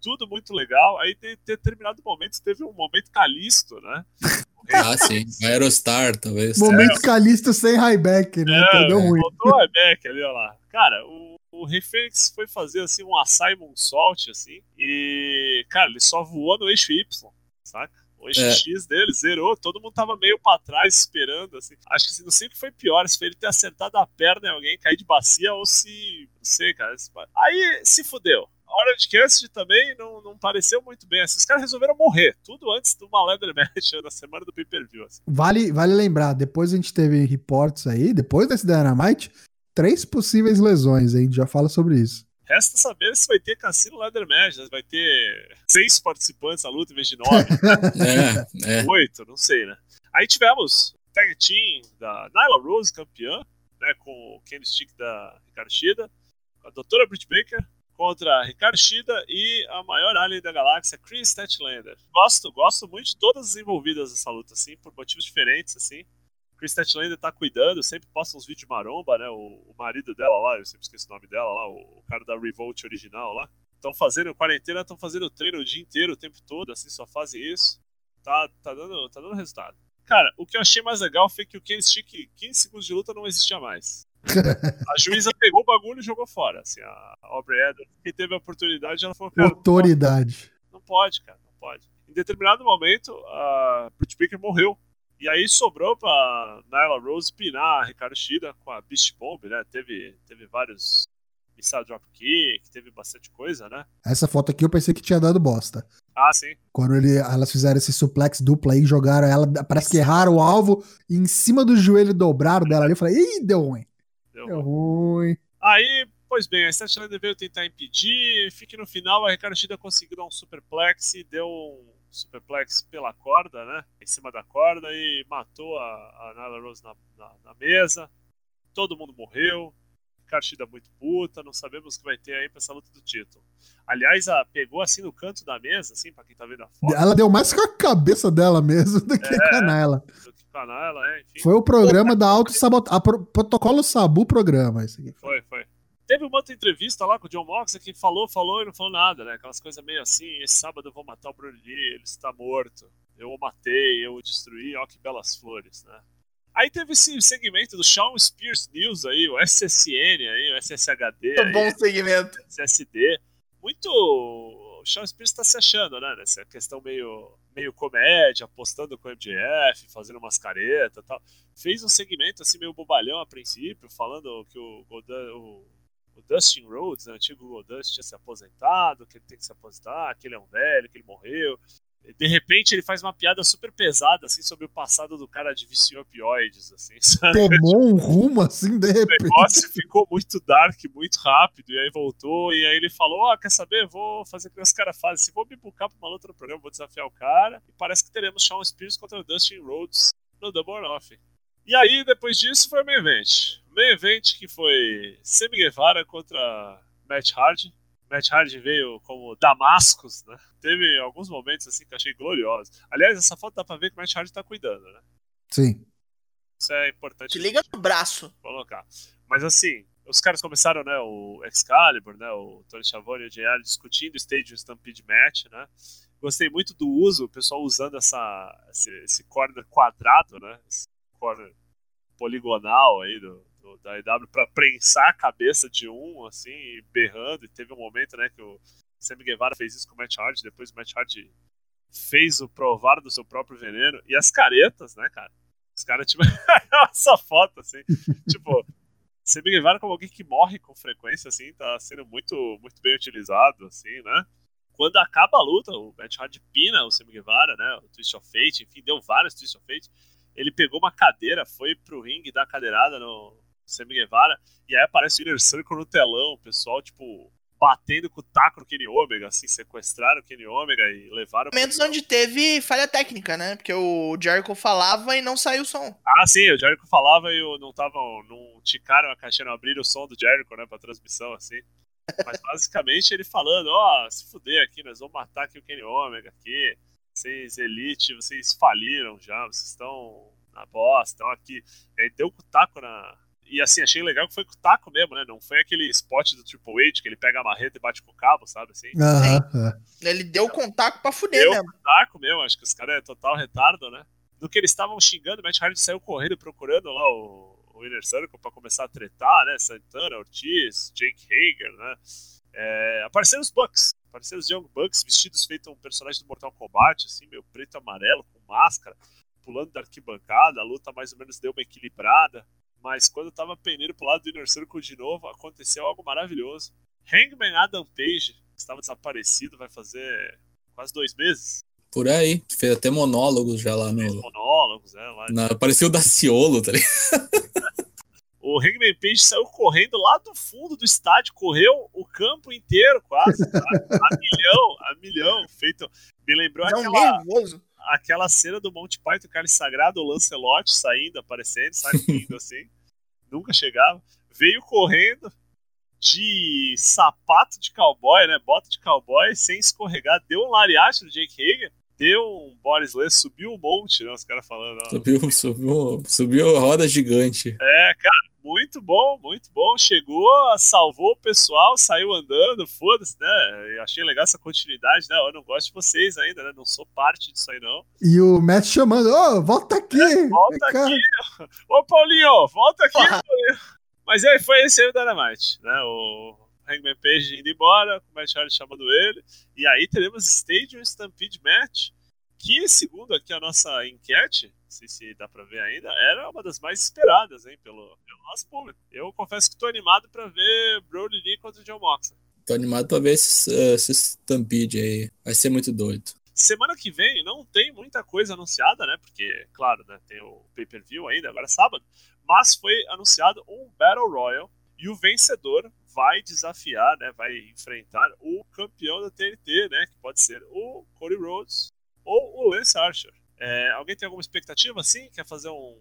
tudo muito legal. Aí, em determinado momento, teve um momento Calisto, né? Ah, sim. Aerostar, talvez. Momento é. Calisto sem highback, né? É, Deu ruim. Botou highback ali, ó lá. Cara, o, o Reflex foi fazer, assim, um Simon Salt, assim, e, cara, ele só voou no eixo Y, saca? O eixo é. X dele zerou, todo mundo tava meio pra trás esperando, assim. Acho que assim, não sei o que foi pior, se foi ele ter acertado a perna em alguém, cair de bacia, ou se. Não sei, cara. Aí se fudeu. Orange Cassidy também não, não pareceu muito bem. Assim, os caras resolveram morrer, tudo antes de uma leather match na semana do pay-per-view. Assim. Vale, vale lembrar, depois a gente teve reportes aí, depois desse Dynamite, três possíveis lesões, hein? Já fala sobre isso. Resta saber se vai ter Cassino Leather Match, vai ter seis participantes na luta em vez de nove. é, é. Oito, não sei, né? Aí tivemos tag team da Nyla Rose, campeã, né, com o Kenny Stick da Ricardo Shida, a doutora Britt Baker, contra Ricardo Shida e a maior alien da galáxia, Chris Statlander. Gosto, gosto muito de todas as envolvidas nessa luta, assim, por motivos diferentes, assim. Chris Statlander tá cuidando, sempre posta uns vídeos de maromba, né? O, o, marido dela lá, eu sempre esqueço o nome dela lá, o, o cara da Revolt original lá. Estão fazendo quarentena, estão fazendo treino o dia inteiro, o tempo todo, assim, só fazem isso. Tá, tá, dando, tá dando resultado. Cara, o que eu achei mais legal foi que o Ken Stick 15 segundos de luta não existia mais a juíza pegou o bagulho e jogou fora. Assim, a Aubrey Edwards, que teve a oportunidade, ela falou: Autoridade. Não pode, cara, não pode. Em determinado momento, a Britt Baker morreu. E aí sobrou pra Nyla Rose pinar a Ricardo Shida com a Beast Bomb, né? Teve, teve vários missile dropkick, teve bastante coisa, né? Essa foto aqui eu pensei que tinha dado bosta. Ah, sim. Quando ele, elas fizeram esse suplex dupla aí, jogaram ela, parece que erraram o alvo, e em cima do joelho dobraram dela ali, eu falei, ih, deu ruim. Deu, deu ruim. Aí, pois bem, a Statlander veio tentar impedir, fique no final, a Ricardo Shida conseguiu dar um superplex e deu um superplex pela corda, né? Em cima da corda e matou a, a Nyla Rose na, na, na mesa. Todo mundo morreu. Ricardo muito puta, não sabemos o que vai ter aí pra essa luta do título. Aliás, a pegou assim no canto da mesa, assim, pra quem tá vendo a foto. Ela deu mais com a cabeça dela mesmo do que é, com a Naila. Do que com a Naila, é, enfim. Foi o programa da auto-sabotagem. Protocolo Sabu programa. Esse aqui. Foi. Teve uma outra entrevista lá com o John Moxley que falou, falou e não falou nada, né? Aquelas coisas meio assim, esse sábado eu vou matar o Bruno Lee, ele está morto. Eu o matei, eu o destruí, ó que belas flores, né? Aí teve esse segmento do Sean Spears News aí, o SSN aí, o SSHD. Muito aí, bom segmento. SSD. Muito. O Sean Spears tá se achando, né? Nessa questão meio, meio comédia, apostando com o MJF, fazendo umas caretas e tal. Fez um segmento assim meio bobalhão a princípio, falando que o, o, o Dustin Rhodes, né, o antigo Goldust, tinha se aposentado, que ele tem que se aposentar, que ele é um velho, que ele morreu. de repente ele faz uma piada super pesada, assim, sobre o passado do cara de vício em opioides, assim, sabe? Tomou um rumo assim, de O repente. negócio ficou muito dark, muito rápido, e aí voltou, e aí ele falou, ó, quer saber, vou fazer o que os caras fazem, se vou me bucar pra uma luta no programa, vou desafiar o cara, e parece que teremos Shawn Spears contra o Dustin Rhodes no Double or Nothing. E aí, depois disso, foi o main event. O main event que foi Sammy Guevara contra Matt Hardy. Matt Hardy veio como Damascus, né? Teve alguns momentos assim que eu achei gloriosos. Aliás, essa foto dá pra ver que o Matt Hardy tá cuidando, né? Sim. Isso é importante Te liga no braço. colocar. Mas assim, os caras começaram, né, o Excalibur, né, o Tony Schiavone e o JR discutindo o Stadium Stampede Match, né? Gostei muito do uso, o pessoal usando essa, esse, esse corner quadrado, né? Esse corner poligonal aí do, da EW pra prensar a cabeça de um, assim, berrando. E teve um momento, né, que o Sammy Guevara fez isso com o Matt Hardy, depois o Matt Hardy fez o provar do seu próprio veneno. E as caretas, né, cara? Os caras, tipo, essa foto, assim, tipo, Sammy Guevara como alguém que morre com frequência, assim, tá sendo muito, muito bem utilizado, assim, né? Quando acaba a luta, o Matt Hardy pina o Sammy Guevara, né? O Twist of Fate, enfim, deu vários Twist of Fate. Ele pegou uma cadeira, foi pro ringue dar cadeirada no Sammy Guevara, e aí aparece o Inner Circle no telão, o pessoal, tipo, batendo com o taco no Kenny Omega, assim, sequestraram o Kenny Omega e levaram... Momentos onde teve falha técnica, né? Porque o Jericho falava e não saiu o som. Ah, sim, o Jericho falava e não tava. Não ticaram a caixinha, não abriram o som do Jericho, né, pra transmissão, assim. Mas basicamente ele falando, ó, se fuder aqui, nós vamos matar aqui o Kenny Omega aqui. Vocês, Elite, vocês faliram já, vocês estão na bosta, estão aqui. E aí deu com o taco na. E assim, achei legal que foi com o taco mesmo, né? Não foi aquele spot do Triple H que ele pega a marreta e bate com o cabo, sabe assim? Aham, é. Ele deu contato pra fuder Deu mesmo. com o taco mesmo, acho que os caras é total retardo, né? No que eles estavam xingando, o Matt Hardy saiu correndo procurando lá o, o Inner Circle pra começar a tretar, né? Santana, Ortiz, Jake Hager, né? É, apareceram os Bucks, apareceram os Young Bucks vestidos feito um personagem do Mortal Kombat, assim, meio preto e amarelo, com máscara, pulando da arquibancada, a luta mais ou menos deu uma equilibrada, mas quando eu tava pendendo pro lado do Inner Circle de novo, aconteceu algo maravilhoso. Hangman Adam Page, que estava desaparecido, vai fazer quase dois meses, Por aí. Fez até monólogos já lá fez no. monólogos, né? Lá. Na, parecia o Daciolo, tá ligado? O Hangman Page saiu correndo lá do fundo do estádio, correu o campo inteiro quase, tá? a milhão, a milhão, feito. Me lembrou Não, aquela, nervoso. Aquela cena do Monty Python, o Cálice Sagrado, o Lancelot saindo, aparecendo, saindo assim, nunca chegava. Veio correndo de sapato de cowboy, né? Bota de cowboy, sem escorregar, deu um lariate no Jake Hager, deu um Boris Lee, subiu um monte, né? Os caras falando. ó. Subiu, subiu, subiu a roda gigante. É, cara, muito bom, muito bom. Chegou, salvou o pessoal, saiu andando, foda-se, né? Eu achei legal essa continuidade, né? Eu não gosto de vocês ainda, né? Não sou parte disso aí, não. E o Matt chamando, ô, volta aqui! É, volta vem cá." aqui. Ô, Paulinho, volta aqui. Paulinho. Mas aí foi esse aí o Dynamite, né? O Hangman Page indo embora, o Matt Hardy chamando ele. E aí teremos Stadium Stampede Match, que, segundo aqui a nossa enquete, sei se dá pra ver ainda, era uma das mais esperadas, hein, pelo, pelo nosso público. Eu confesso que tô animado pra ver Brody Lee contra o John Moxley. Tô animado pra ver esse, eh, esse Stampede aí. Vai ser muito doido. Semana que vem não tem muita coisa anunciada, né? Porque, claro, né, tem o pay-per-view ainda, agora é sábado. Mas foi anunciado um Battle Royal e o vencedor vai desafiar, né? Vai enfrentar o campeão da TNT, né? Que pode ser o Cody Rhodes ou o Lance Archer. É, alguém tem alguma expectativa assim? Quer fazer um-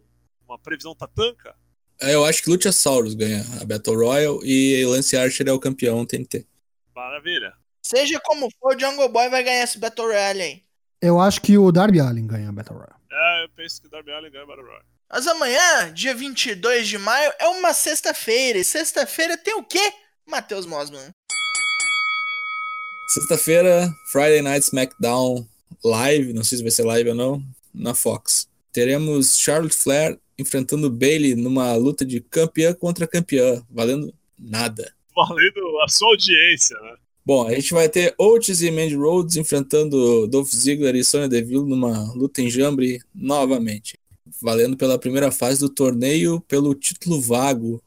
uma previsão tatanca? É, Eu acho que Luchasaurus ganha a Battle Royal e Lance Archer é o campeão TNT. Maravilha. Seja como for, o Jungle Boy vai ganhar esse Battle Royale aí. Eu acho que o Darby Allin ganha a Battle Royale. É, eu penso que o Darby Allin ganha o Battle Royal. Mas amanhã, dia 22 de maio, é uma sexta-feira. E sexta-feira tem o quê? Matheus Mosman. Sexta-feira, Friday Night SmackDown live, não sei se vai ser live ou não, na Fox. Teremos Charlotte Flair enfrentando Bailey numa luta de campeã contra campeã, valendo nada. Valendo a sua audiência, né? Bom, a gente vai ter Otis e Mandy Rhodes enfrentando Dolph Ziggler e Sonya Deville numa luta em Jambre novamente, valendo pela primeira fase do torneio pelo título vago,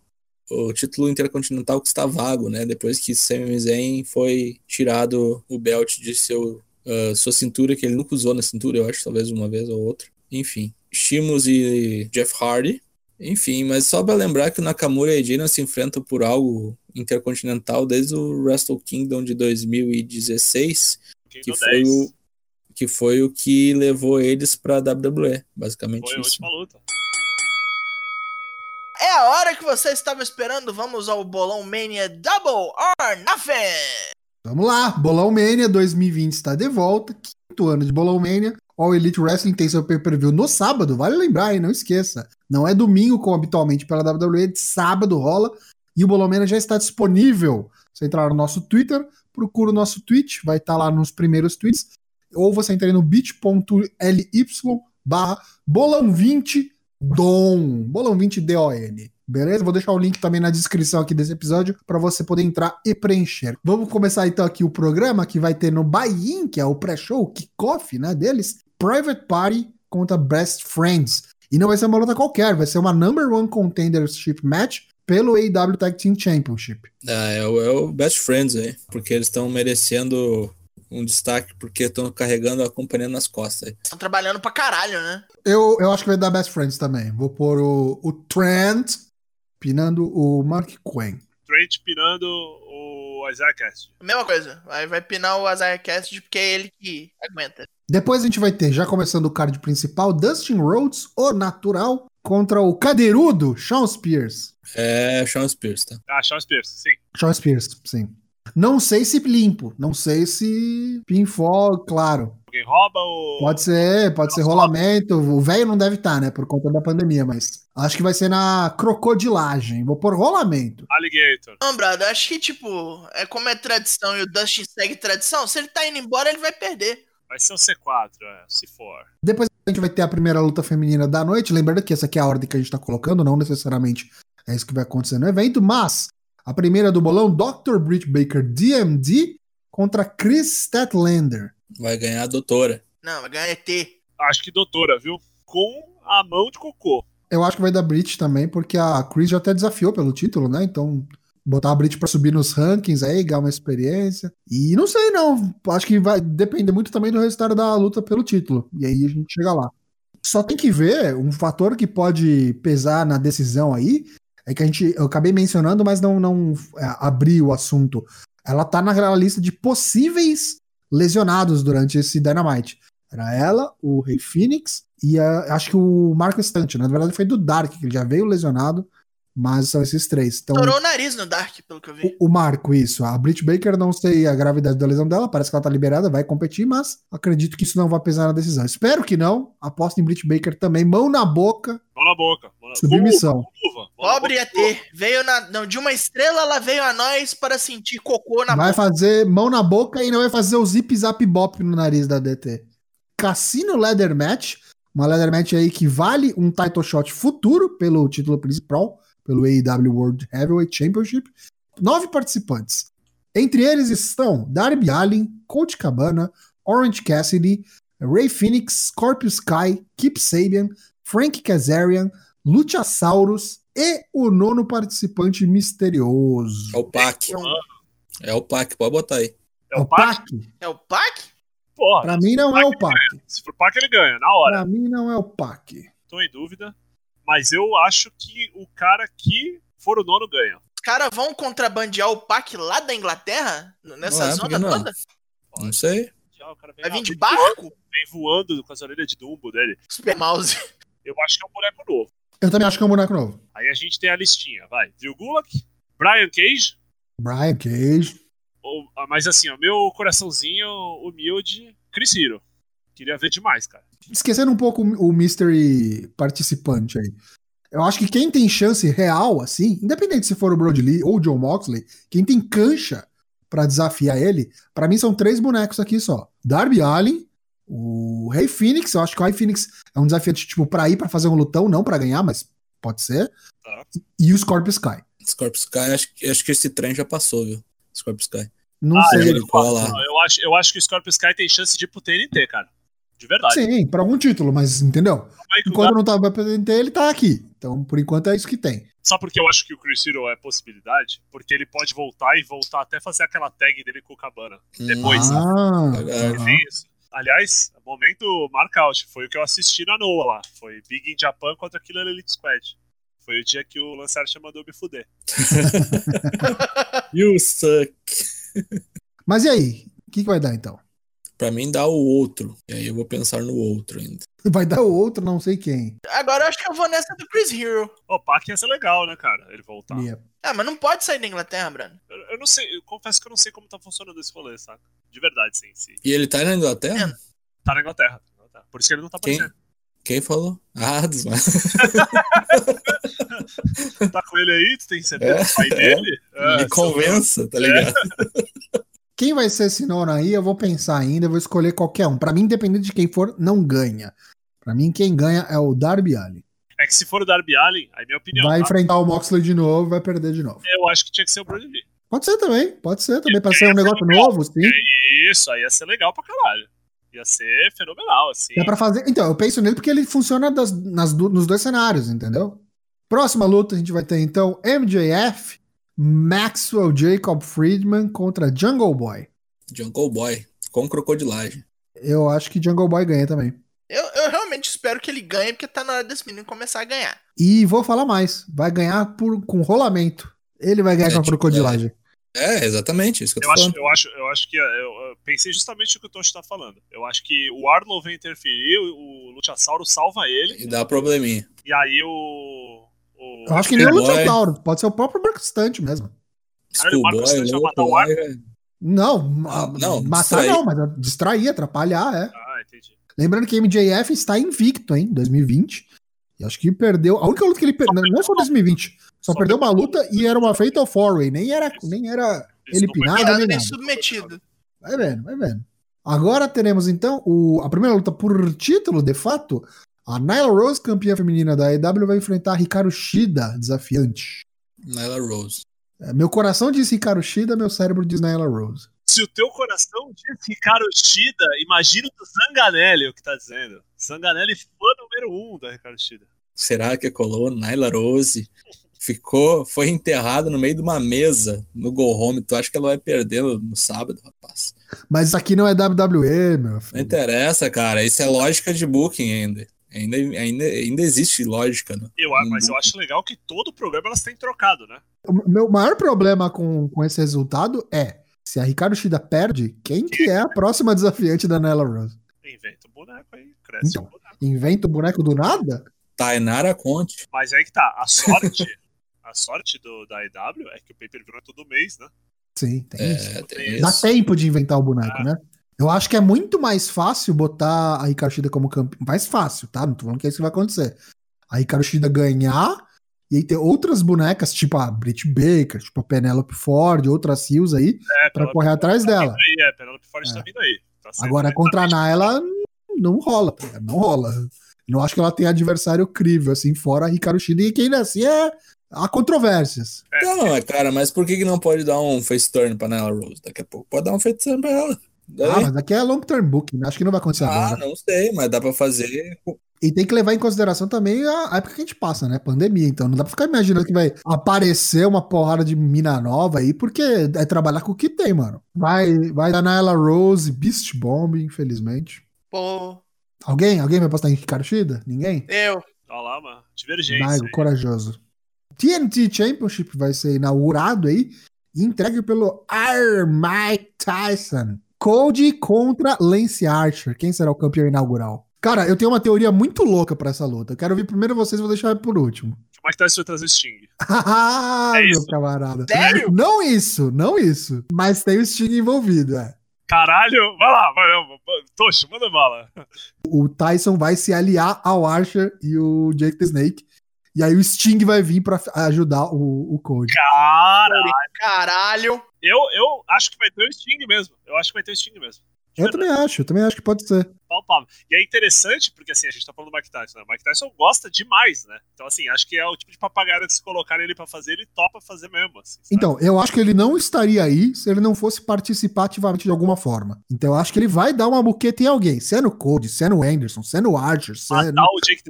o título intercontinental que está vago, né? Depois que Sami Zayn foi tirado o belt de seu uh, sua cintura, que ele nunca usou na cintura, eu acho, talvez uma vez ou outra. Enfim, Shimos e Jeff Hardy. Enfim, mas só para lembrar que o Nakamura e Jayna se enfrentam por algo intercontinental desde o Wrestle Kingdom de 2016, que foi, o, que foi o que levou eles pra WWE, basicamente Foi a isso. última luta. É a hora que você estava esperando. Vamos ao Bolão Mania Double or Nothing. Vamos lá, Bolão Mania 2020 está de volta, quinto ano de Bolão Mania. All Elite Wrestling tem seu pay-per-view no sábado, vale lembrar, hein? Não esqueça. Não é domingo, como habitualmente pela WWE, de sábado rola. E o Bolão Mania já está disponível. Você entrar no nosso Twitter, procura o nosso tweet, vai estar lá nos primeiros tweets. Ou você entra aí no bit.ly barra bolão20 dom. Bolão20 D-O-N. Beleza? Vou deixar o link também na descrição aqui desse episódio para você poder entrar e preencher. Vamos começar então aqui o programa que vai ter no buy-in, que é o pré-show, o kickoff, né, deles. Private Party contra Best Friends. E não vai ser uma luta qualquer, vai ser uma number one contendership match pelo AEW Tag Team Championship. Ah, é, o, é o Best Friends aí, porque eles estão merecendo um destaque, porque estão carregando a companhia nas costas. aí. Estão trabalhando pra caralho, né? Eu, eu acho que vai dar Best Friends também. Vou pôr o, o Trent pinando o Mark Quinn. Trent pirando o Isaiah Cassidy. Mesma coisa. Aí vai pinar o Isaiah Cassidy porque é ele que aguenta. Depois a gente vai ter, já começando o card principal, Dustin Rhodes, o natural, contra o cadeirudo Sean Spears. É Sean Spears, tá? Ah, Sean Spears, sim. Sean Spears, sim. Não sei se limpo, não sei se pinfall, claro. Alguém rouba o. Pode ser, pode ser rolamento. O velho não deve estar, né, por conta da pandemia, mas acho que vai ser na crocodilagem. Vou pôr rolamento. Alligator. Não, brother, acho que, tipo, é como é tradição e o Dustin segue tradição, se ele tá indo embora, ele vai perder. Vai ser um C4, é, se for. Depois a gente vai ter a primeira luta feminina da noite. Lembrando que essa aqui é a ordem que a gente tá colocando, não necessariamente é isso que vai acontecer no evento, mas a primeira do bolão, Dr. Britt Baker DMD contra Chris Statlander. Vai ganhar a doutora. Não, vai ganhar ET. Acho que doutora, viu? Com a mão de cocô. Eu acho que vai dar Britt também, porque a Chris já até desafiou pelo título, né? Então, botar a Britt pra subir nos rankings aí, ganhar uma experiência. E não sei, não. Acho que vai depender muito também do resultado da luta pelo título. E aí a gente chega lá. Só tem que ver um fator que pode pesar na decisão aí. É que a gente. Eu acabei mencionando, mas não, não é, abri o assunto. Ela tá naquela lista de possíveis lesionados durante esse Dynamite. Era ela, o Rei Phoenix e a- acho que o Marco Estante. Na verdade, foi do Dark, que ele já veio lesionado, mas são esses três. Então, Estourou o nariz no Dark, pelo que eu vi. o, o Marco, isso. A Britt Baker, não sei a gravidade da lesão dela, parece que ela tá liberada, vai competir, mas acredito que isso não vai pesar na decisão. Espero que não. Aposto em Britt Baker também, mão na boca, Mão na boca. Mão na... submissão. Pobre ET. Veio na, não, de uma estrela, ela veio a nós para sentir cocô na Vai boca. fazer mão na boca e não vai fazer o zip zap bop no nariz da DT. Cassino Leather Match, uma Leather Match aí que vale um title shot futuro pelo título principal, pelo AEW World Heavyweight Championship. Nove participantes. Entre eles estão Darby Allin, Colt Cabana, Orange Cassidy, Ray Phoenix, Scorpio Sky, Kip Sabian, Frank Kazarian, Luchasaurus e o nono participante misterioso. É o Pac. É o Pac, pode botar aí. É o Pac? É o Pac? Porra, Pra mim não é o Pac. se for Pac ele ganha, na hora. Pra mim não é o Pac. Tô em dúvida. Mas eu acho que o cara que for o nono ganha. Os caras vão contrabandear o Pac lá da Inglaterra? Nessa Não é, zona não? toda? Não sei. Vai vir de barco? Vem voando com as orelhas de Dumbo dele. Super Mouse. Eu acho que é um boneco novo. Eu também acho que é um boneco novo. Aí a gente tem a listinha, vai. Drew Gulak, Brian Cage, Brian Cage. ou, ah, mas assim, o meu coraçãozinho humilde, Chris Hero. Queria ver demais, cara. Esquecendo um pouco o mystery participante aí. Eu acho que quem tem chance real, assim, independente se for o Brody Lee ou o John Moxley, quem tem cancha pra desafiar ele, pra mim são três bonecos aqui só. Darby Allin, o Rei Phoenix, eu acho que o Rei Phoenix é um desafiante tipo pra ir pra fazer um lutão, não pra ganhar, mas pode ser. Tá. E o Scorpio Sky. Scorpio Sky, acho, que- acho que esse trem já passou, viu? Scorpio Sky. Não Ah, sei. ele cola lá. Não, eu, acho, eu acho que o Scorpio Sky tem chance de ir pro TNT, cara. De verdade. Sim, pra algum título, mas entendeu? Enquanto não tava presente, ele tá aqui. Então, por enquanto, é isso que tem. Sabe por que eu acho que o Chris Hero é possibilidade? Porque ele pode voltar e voltar até fazer aquela tag dele com o Cabana. Depois. Ah. Tem isso. Aliás, momento markout. Foi o que eu assisti na Noah lá. Foi Big in Japan contra Killer Elite Squad. Foi o dia que o Lance Archer mandou me fuder. You suck. Mas e aí? O que, que vai dar então? Pra mim dá o outro. E aí eu vou pensar no outro ainda. Vai dar o outro, não sei quem. Agora eu acho que eu vou nessa do Chris Hero. O Pac ia ser legal, né, cara? Ele voltar. Yeah. Ah, mas não pode sair da Inglaterra, Brano. Eu, eu não sei, eu confesso que eu não sei como tá funcionando esse rolê, saca? De verdade, sim. sim. E ele tá na Inglaterra? Tá na Inglaterra. tá na Inglaterra. Por isso que ele não tá Quem? aparecendo. Quem falou? Ah, dos Tá com ele aí? Tu tem certeza? É. do pai dele? É, Me convença, tá ligado? Quem vai ser esse nono aí? Eu vou pensar ainda, eu vou escolher qualquer um. Pra mim, independente de quem for, não ganha. Pra mim, quem ganha é o Darby Allin. É que se for o Darby Allin, aí minha opinião, Vai tá? enfrentar o Moxley de novo, vai perder de novo. eu acho que tinha que ser o Brody Lee. Pode ser também, pode ser também, pra Ia ser um negócio legal. novo, sim. Isso, aí ia ser legal pra caralho. Ia ser fenomenal, assim. É pra fazer. Então, eu penso nele porque ele funciona das- nas nos dois cenários, entendeu? Próxima luta a gente vai ter então MJF, Maxwell Jacob Friedman contra Jungle Boy. Jungle Boy, com crocodilagem. Eu acho que Jungle Boy ganha também. Eu, eu realmente espero que ele ganhe, porque tá na hora desse menino começar a ganhar. E vou falar mais, vai ganhar por, com rolamento. Ele vai ganhar É, com a tipo, crocodilagem. É, exatamente, isso que eu tô Eu acho, falando. eu, acho, eu acho que. Eu, eu pensei justamente o que o Toshi tá falando. Eu acho que o Arnold vem interferir, o, o Luchasauro salva ele, E dá probleminha. e aí o. o Eu acho que nem o. Luchasaurus, pode ser o próprio Marcostante mesmo. Caralho, o Stunt vai louco matar o é- Não, ma- não, matar distrair. não, mas distrair, atrapalhar, é. Ah, entendi. Lembrando que MJF está invicto, hein, 2020. E acho que perdeu. A única luta que ele perdeu, não só 2020, só, Só perdeu uma luta e era uma Fatal Four Way. Nem era, nem era ele não foi pinado nem nada. submetido. Vai vendo, vai vendo. Agora teremos então o, a primeira luta por título, de fato. A Nyla Rose, campeã feminina da AEW, vai enfrentar a Hikaru Shida, desafiante. Nyla Rose. É, Meu coração diz Hikaru Shida, meu cérebro diz Nyla Rose. Se o teu coração diz Ricardo Shida, imagina o do Zanganelli o que tá dizendo. Zanganelli fã número um da Ricardo Shida. Será que colou Nyla Rose? Ficou, foi enterrado no meio de uma mesa no Go Home. Tu acha que ela vai perder no, no sábado, rapaz? Mas isso aqui não é WWE, meu Não filho. interessa, cara. Isso é lógica de booking ainda. Ainda, ainda, ainda existe lógica, né? Eu, mas eu acho legal que todo o programa elas têm trocado, né? O meu maior problema com, com esse resultado é se a Ricardo Shida perde, quem que é a próxima desafiante da Nyla Rose? Inventa um boneco aí, cresce Então. um boneco. Inventa o boneco do nada? Tainara Conte. Mas aí que tá, a sorte, a sorte do, da EW é que o pay-per-view é todo mês, né? Sim, tem isso. É, tem Dá isso. tempo de inventar o boneco, Ah. né? Eu acho que é muito mais fácil botar a Ricardo Shida como campeão. Mais fácil, tá? Não tô falando que é isso que vai acontecer. A Ricardo Shida ganhar e aí ter outras bonecas, tipo a Britt Baker, tipo a Penelope Ford, outras Seals aí, É, pra Penelope correr atrás tá dela. Aí, é, Penelope Ford É. tá vindo aí. Tá Agora, contra a Nyla, não rola, tá não rola. Não acho que ela tem adversário crível, assim, fora a Ricardo Shida, e que ainda assim é. Há controvérsias. É, Não, é, cara, mas por que, que não pode dar um face turn pra Nyla Rose? Daqui a pouco pode dar um face turn pra ela. Daí- Ah, mas aqui é long term booking, né? acho que não vai acontecer Ah, agora. não sei, mas dá pra fazer. E tem que levar em consideração também a época que a gente passa, né? Pandemia. Então não dá pra ficar imaginando que vai aparecer uma porrada de mina nova aí, porque é trabalhar com o que tem, mano. Vai, vai dar Nyla Rose, Beast Bomb, infelizmente. Pô, Alguém? Alguém vai postar em Ricardo Shida? Ninguém? eu. Olha lá, mano. Divergência. Daigo, aí. corajoso. TNT Championship vai ser inaugurado aí e entregue pelo R. Mike Tyson. Cody contra Lance Archer. Quem será o campeão inaugural? Cara, eu tenho uma teoria muito louca pra essa luta. Eu quero ouvir primeiro vocês, vou deixar por último. Como é que tá isso vai trazer Sting? Ah, É meu isso? camarada. Sério? Não isso, não isso. Mas tem o Sting envolvido, é. Caralho, vai lá, vai. Tocho, manda bala. O Tyson vai se aliar ao Archer e o Jake the Snake. E aí o Sting vai vir pra ajudar o, o Cody. Cara, Caralho. Eu, eu acho que vai ter o Sting mesmo. Eu acho que vai ter o Sting mesmo. Eu também acho, eu também acho que pode ser. Palpável. E é interessante, porque assim, a gente tá falando do Mike Tyson, né? O Mike Tyson gosta demais, né? Então, assim, acho que é o tipo de papagaio que se colocarem ele pra fazer, ele topa fazer mesmo. Assim? Então, eu acho que ele não estaria aí se ele não fosse participar ativamente de alguma forma. Então, eu acho que ele vai dar uma buqueta em alguém. Se é no Cody, se é no Anderson, se é no Archer, se é no...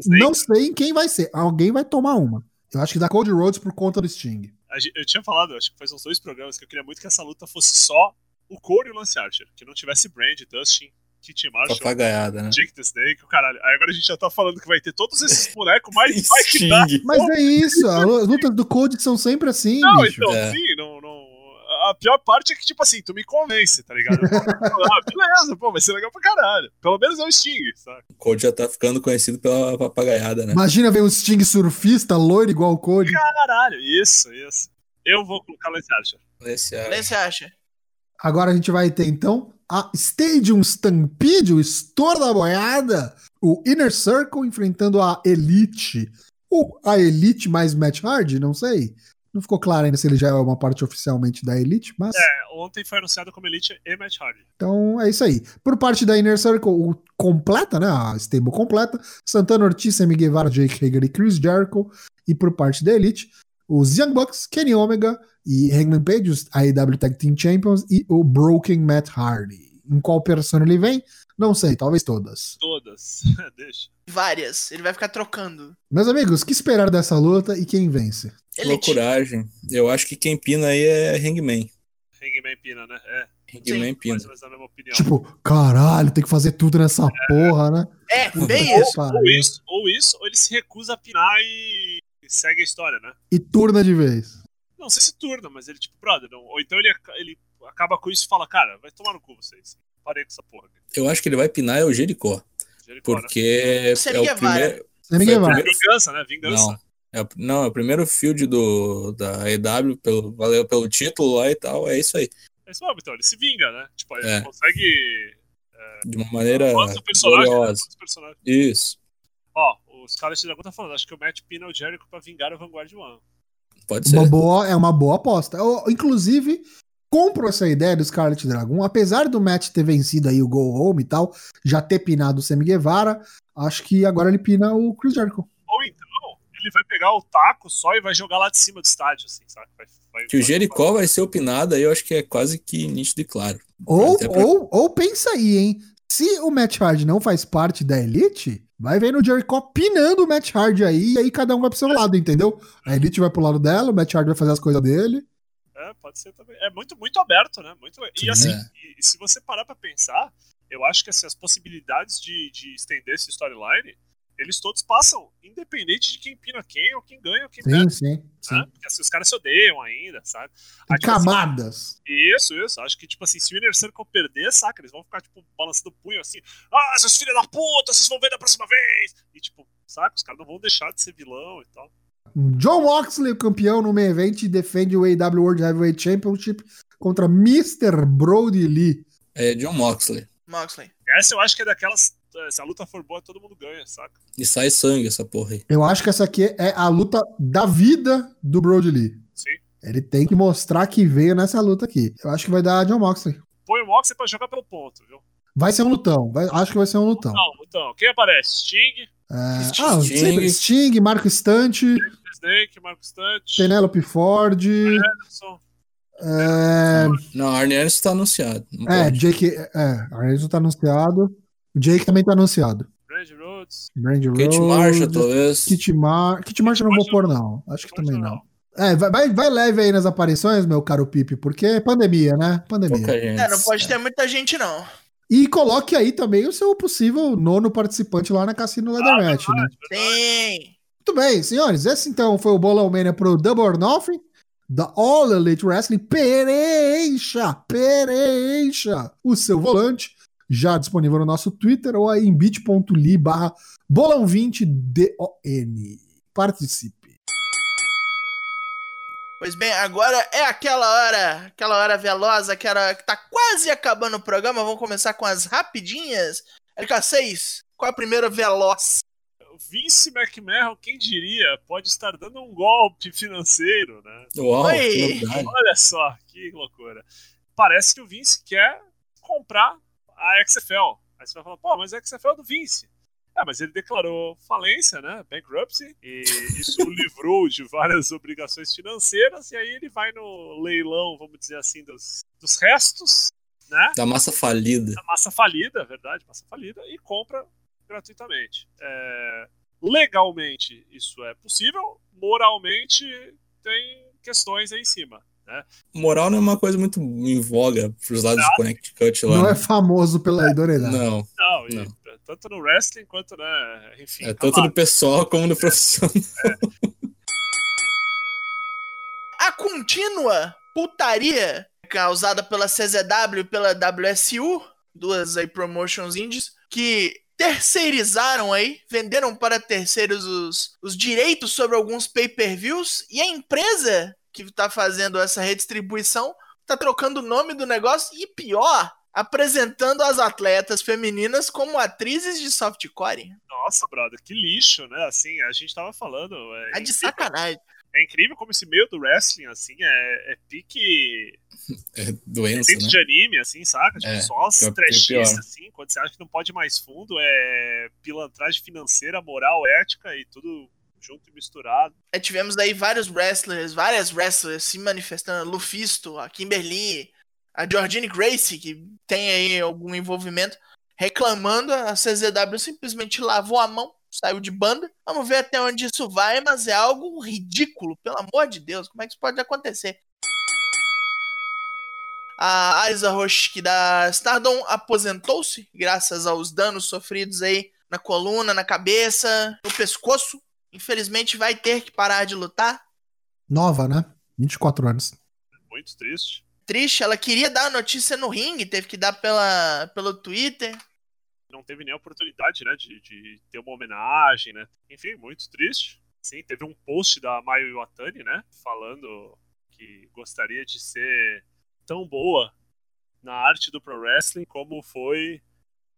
Não sei em quem vai ser. Alguém vai tomar uma. Eu acho que dá Cody Rhodes por conta do Sting. Eu tinha falado, acho que faz uns dois programas, que eu queria muito que essa luta fosse só o Corey e o Lance Archer. Que não tivesse Brand, Dustin, Kit Marshall, Papagaiada, né? Jake the Snake, o caralho. Aí agora a gente já tá falando que vai ter todos esses bonecos mais Mike Tyson. Sting. Mas é isso, as lutas do Cody são sempre assim, Não, bicho. então, É. sim, não, não. A pior parte é que, tipo assim, tu me convence, tá ligado? ah, beleza, pô, vai ser legal pra caralho. Pelo menos é o Sting, sabe? O Cody já tá ficando conhecido pela papagaiada, né? Imagina ver um Sting surfista loiro igual o Cody. Caralho, isso, isso. Eu vou colocar o Lance Archer. Esse é... Nem você acha? Agora a gente vai ter então a Stadium Stampede, o estouro da boiada, o Inner Circle enfrentando a Elite. Ou a Elite mais Matt Hardy, não sei. Não ficou claro ainda se ele já é uma parte oficialmente da Elite, mas. É, ontem foi anunciado como Elite e Matt Hardy. Então é isso aí. Por parte da Inner Circle, completa, né? A stable completa. Santana Ortiz, Sammy Guevara, Jake Hager e Chris Jericho. E por parte da Elite, os Young Bucks, Kenny Omega e Hangman Page, os AEW Tag Team Champions e o Broken Matt Hardy. Em qual persona ele vem? Não sei, talvez todas. Todas. Deixa. Várias. Ele vai ficar trocando. Meus amigos, o que esperar dessa luta e quem vence? Elite. Loucuragem. Eu acho que quem pina aí é Hangman. Hangman Pina, né? É, Hangman pina. Tipo, caralho, tem que fazer tudo nessa porra, né? É, bem Ou- isso. Ou isso, ou isso, ou ele se recusa a pinar e segue a história, né? E turna de vez. Não sei se turna, mas ele, tipo, brother, não. Ou então ele, ele acaba com isso e fala, cara, vai tomar no cu vocês. Parei com essa porra. aqui. Eu acho que ele vai pinar é o Jericó. Jericó, né? Porque Você é o primeiro. Guevara. primeira- Vingança, né? Vingança. Não. É, o- não, é o primeiro field do, da EW, pelo, valeu pelo título lá e tal. É isso aí. É isso mesmo, então, ele se vinga, né? Tipo, ele É. consegue. De uma maneira né? gloriosa. Personagens? Isso. Ó, os caras Dragon tá falando, acho que o Matt pina o Jericho pra vingar o Vanguard One. Pode ser. Uma boa, é uma boa aposta. Eu, inclusive, compro essa ideia do Scarlet Dragon. Apesar do Matt ter vencido aí o Go Home e tal, já ter pinado o Sammy Guevara, acho que agora ele pina o Chris Jericho. Ou então, ele vai pegar o taco só e vai jogar lá de cima do estádio, assim, sabe? Vai, vai, Que o vai- Jericó vai ser o pinado aí, eu acho que é quase que nítido e claro. Ou, pra- ou, ou pensa aí, hein? Se o Matt Hardy não faz parte da Elite, vai vendo o Jericho pinando o Matt Hardy aí, e aí cada um vai pro seu lado, entendeu? A Elite vai pro lado dela, o Matt Hardy vai fazer as coisas dele. É, pode ser também. É muito, muito aberto, né? Muito... Sim. E assim, É. e, e se você parar pra pensar, eu acho que assim, as possibilidades de, de estender esse storyline, eles todos passam, independente de quem pina quem, ou quem ganha ou quem Sim, perde. sim. sim. Né? Porque assim, os caras se odeiam ainda, sabe? Ah, tipo assim, camadas. Isso, isso. Acho que, tipo assim, se o Inner Circle perder, saca, eles vão ficar, tipo, balançando o punho assim. Ah, seus filhos da puta, vocês vão ver da próxima vez. E, tipo, saca, os caras não vão deixar de ser vilão e tal. John Moxley, o campeão no main event, defende o AW World Heavyweight Championship contra Mr. Brody Lee. É John Moxley. Moxley. Essa eu acho que é daquelas. Se a luta for boa, todo mundo ganha, saca? E sai sangue essa porra aí. Eu acho que essa aqui é a luta da vida do Brody Lee. Sim. Ele tem que mostrar que veio nessa luta aqui. Eu acho que vai dar John Moxley. Põe o Moxley pra jogar pelo ponto, viu? Vai ser um lutão. Vai- acho que vai ser um lutão. Não, então, quem aparece? Sting, É, Sting. ah, sempre Sting, Marco Stante, Snake, Marco Stunt, Penélope Ford. Anderson. É, Não, Arne Anderson tá anunciado. Não é. Jake. É, Arezzo tá anunciado. O Jake também tá anunciado. Brand Rhodes. Rhodes, Marshall, talvez. Kit Mar... Kit Marshall eu não vou pôr, não. Acho que também não. É, vai, vai, leve aí nas aparições, meu caro Pipe, porque é pandemia, né? Pandemia. Gente. É, não pode ter muita gente, não. E coloque aí também o seu possível nono participante lá na Cassino Leather Ah, Match, né? verdade, verdade. Sim. Muito bem, senhores. Esse então foi o Bolão Mania pro Double or Nothing da All Elite Wrestling. Pereixa, Pereixa, o seu volante. Já disponível no nosso Twitter ou aí em bit.ly barra bolão20don. Participe. Pois bem, agora é aquela hora, aquela hora veloz, aquela hora que tá quase acabando o programa. Vamos começar com as rapidinhas. LK6, qual é a primeira veloz? Vince McMahon, quem diria, pode estar dando um golpe financeiro, né? Uau. Olha só, que loucura. Parece que o Vince quer comprar a XFL. Aí você vai falar, pô, mas a XFL é do Vince. É, mas ele declarou falência, né? Bankruptcy, e isso o livrou de várias obrigações financeiras, e aí ele vai no leilão, vamos dizer assim, dos, dos restos, né? Da massa falida. Da massa falida, é verdade, massa falida, e compra gratuitamente. É, legalmente isso é possível, moralmente tem questões aí em cima. Né? Moral não é uma coisa muito em voga pros lados de Connecticut lá. Não né? é famoso pela idoneidade. Não. Não, e Não. Tanto no wrestling quanto, né, enfim. É tanto no pessoal como no profissional. A contínua putaria causada pela CZW e pela WSU, duas aí promotions indies, que terceirizaram aí, venderam para terceiros os, os direitos sobre alguns pay-per-views e a empresa que tá fazendo essa redistribuição tá trocando o nome do negócio e pior, apresentando as atletas femininas como atrizes de softcore. Nossa, brother, que lixo, né? Assim, a gente tava falando. É, É de incrível- sacanagem. é incrível como esse meio do wrestling, assim, é, é pique. É doença, pique né? de anime, assim, saca? Tipo, É, só as pior- trechistas, assim, quando você acha que não pode mais fundo, é pilantragem financeira, moral, ética e tudo junto e misturado. É, tivemos aí vários wrestlers, várias wrestlers se manifestando, Lufisto, a Kimberly, a Georgine Gracie, que tem aí algum envolvimento, reclamando, a CZW simplesmente lavou a mão, saiu de banda. Vamos ver até onde isso vai, mas é algo ridículo, pelo amor de Deus, como é que isso pode acontecer? A Aiza Roshiki da Stardom aposentou-se, graças aos danos sofridos aí na coluna, na cabeça, no pescoço. Infelizmente vai ter que parar de lutar. Nova, né? 24 anos. Muito triste. Triste, ela queria dar a notícia no ringue, teve que dar pela, pelo Twitter. Não teve nem a oportunidade, né, de, de ter uma homenagem, né? Enfim, muito triste. Sim, teve um post da Mayu Iwatani, né, falando que gostaria de ser tão boa na arte do pro wrestling como foi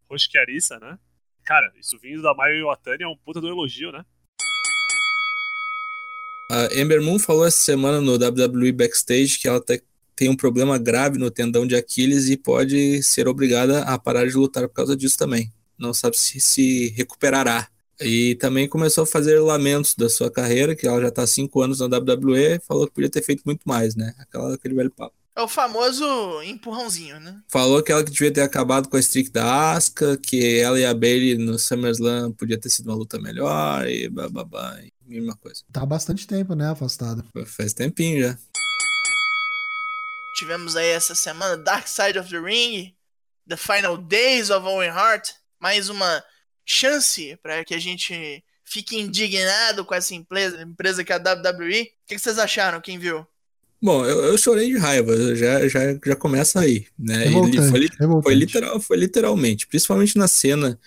Hoshiki Arisa, né? Cara, isso vindo da Mayu Iwatani é um puta do elogio, né? A Ember Moon falou essa semana no WWE Backstage que ela te- tem um problema grave no tendão de Aquiles e pode ser obrigada a parar de lutar por causa disso também. Não sabe se se recuperará. E também começou a fazer lamentos da sua carreira, que ela já está há cinco anos na WWE, falou que podia ter feito muito mais, né? Aquela, aquele velho papo. É o famoso empurrãozinho, né? Falou que ela que devia ter acabado com a streak da Asuka, que ela e a Bailey no SummerSlam podia ter sido uma luta melhor e bababá, e mesma coisa. Tá há bastante tempo, né? Afastada. Faz tempinho já. Tivemos aí essa semana Dark Side of the Ring, The Final Days of Owen Hart, mais uma chance para que a gente fique indignado com essa empresa, empresa que é a WWE. O que, vocês acharam, quem viu? Bom, eu, eu chorei de raiva, já, já, já começa aí, né? E foi, foi, literal, foi literalmente, principalmente na cena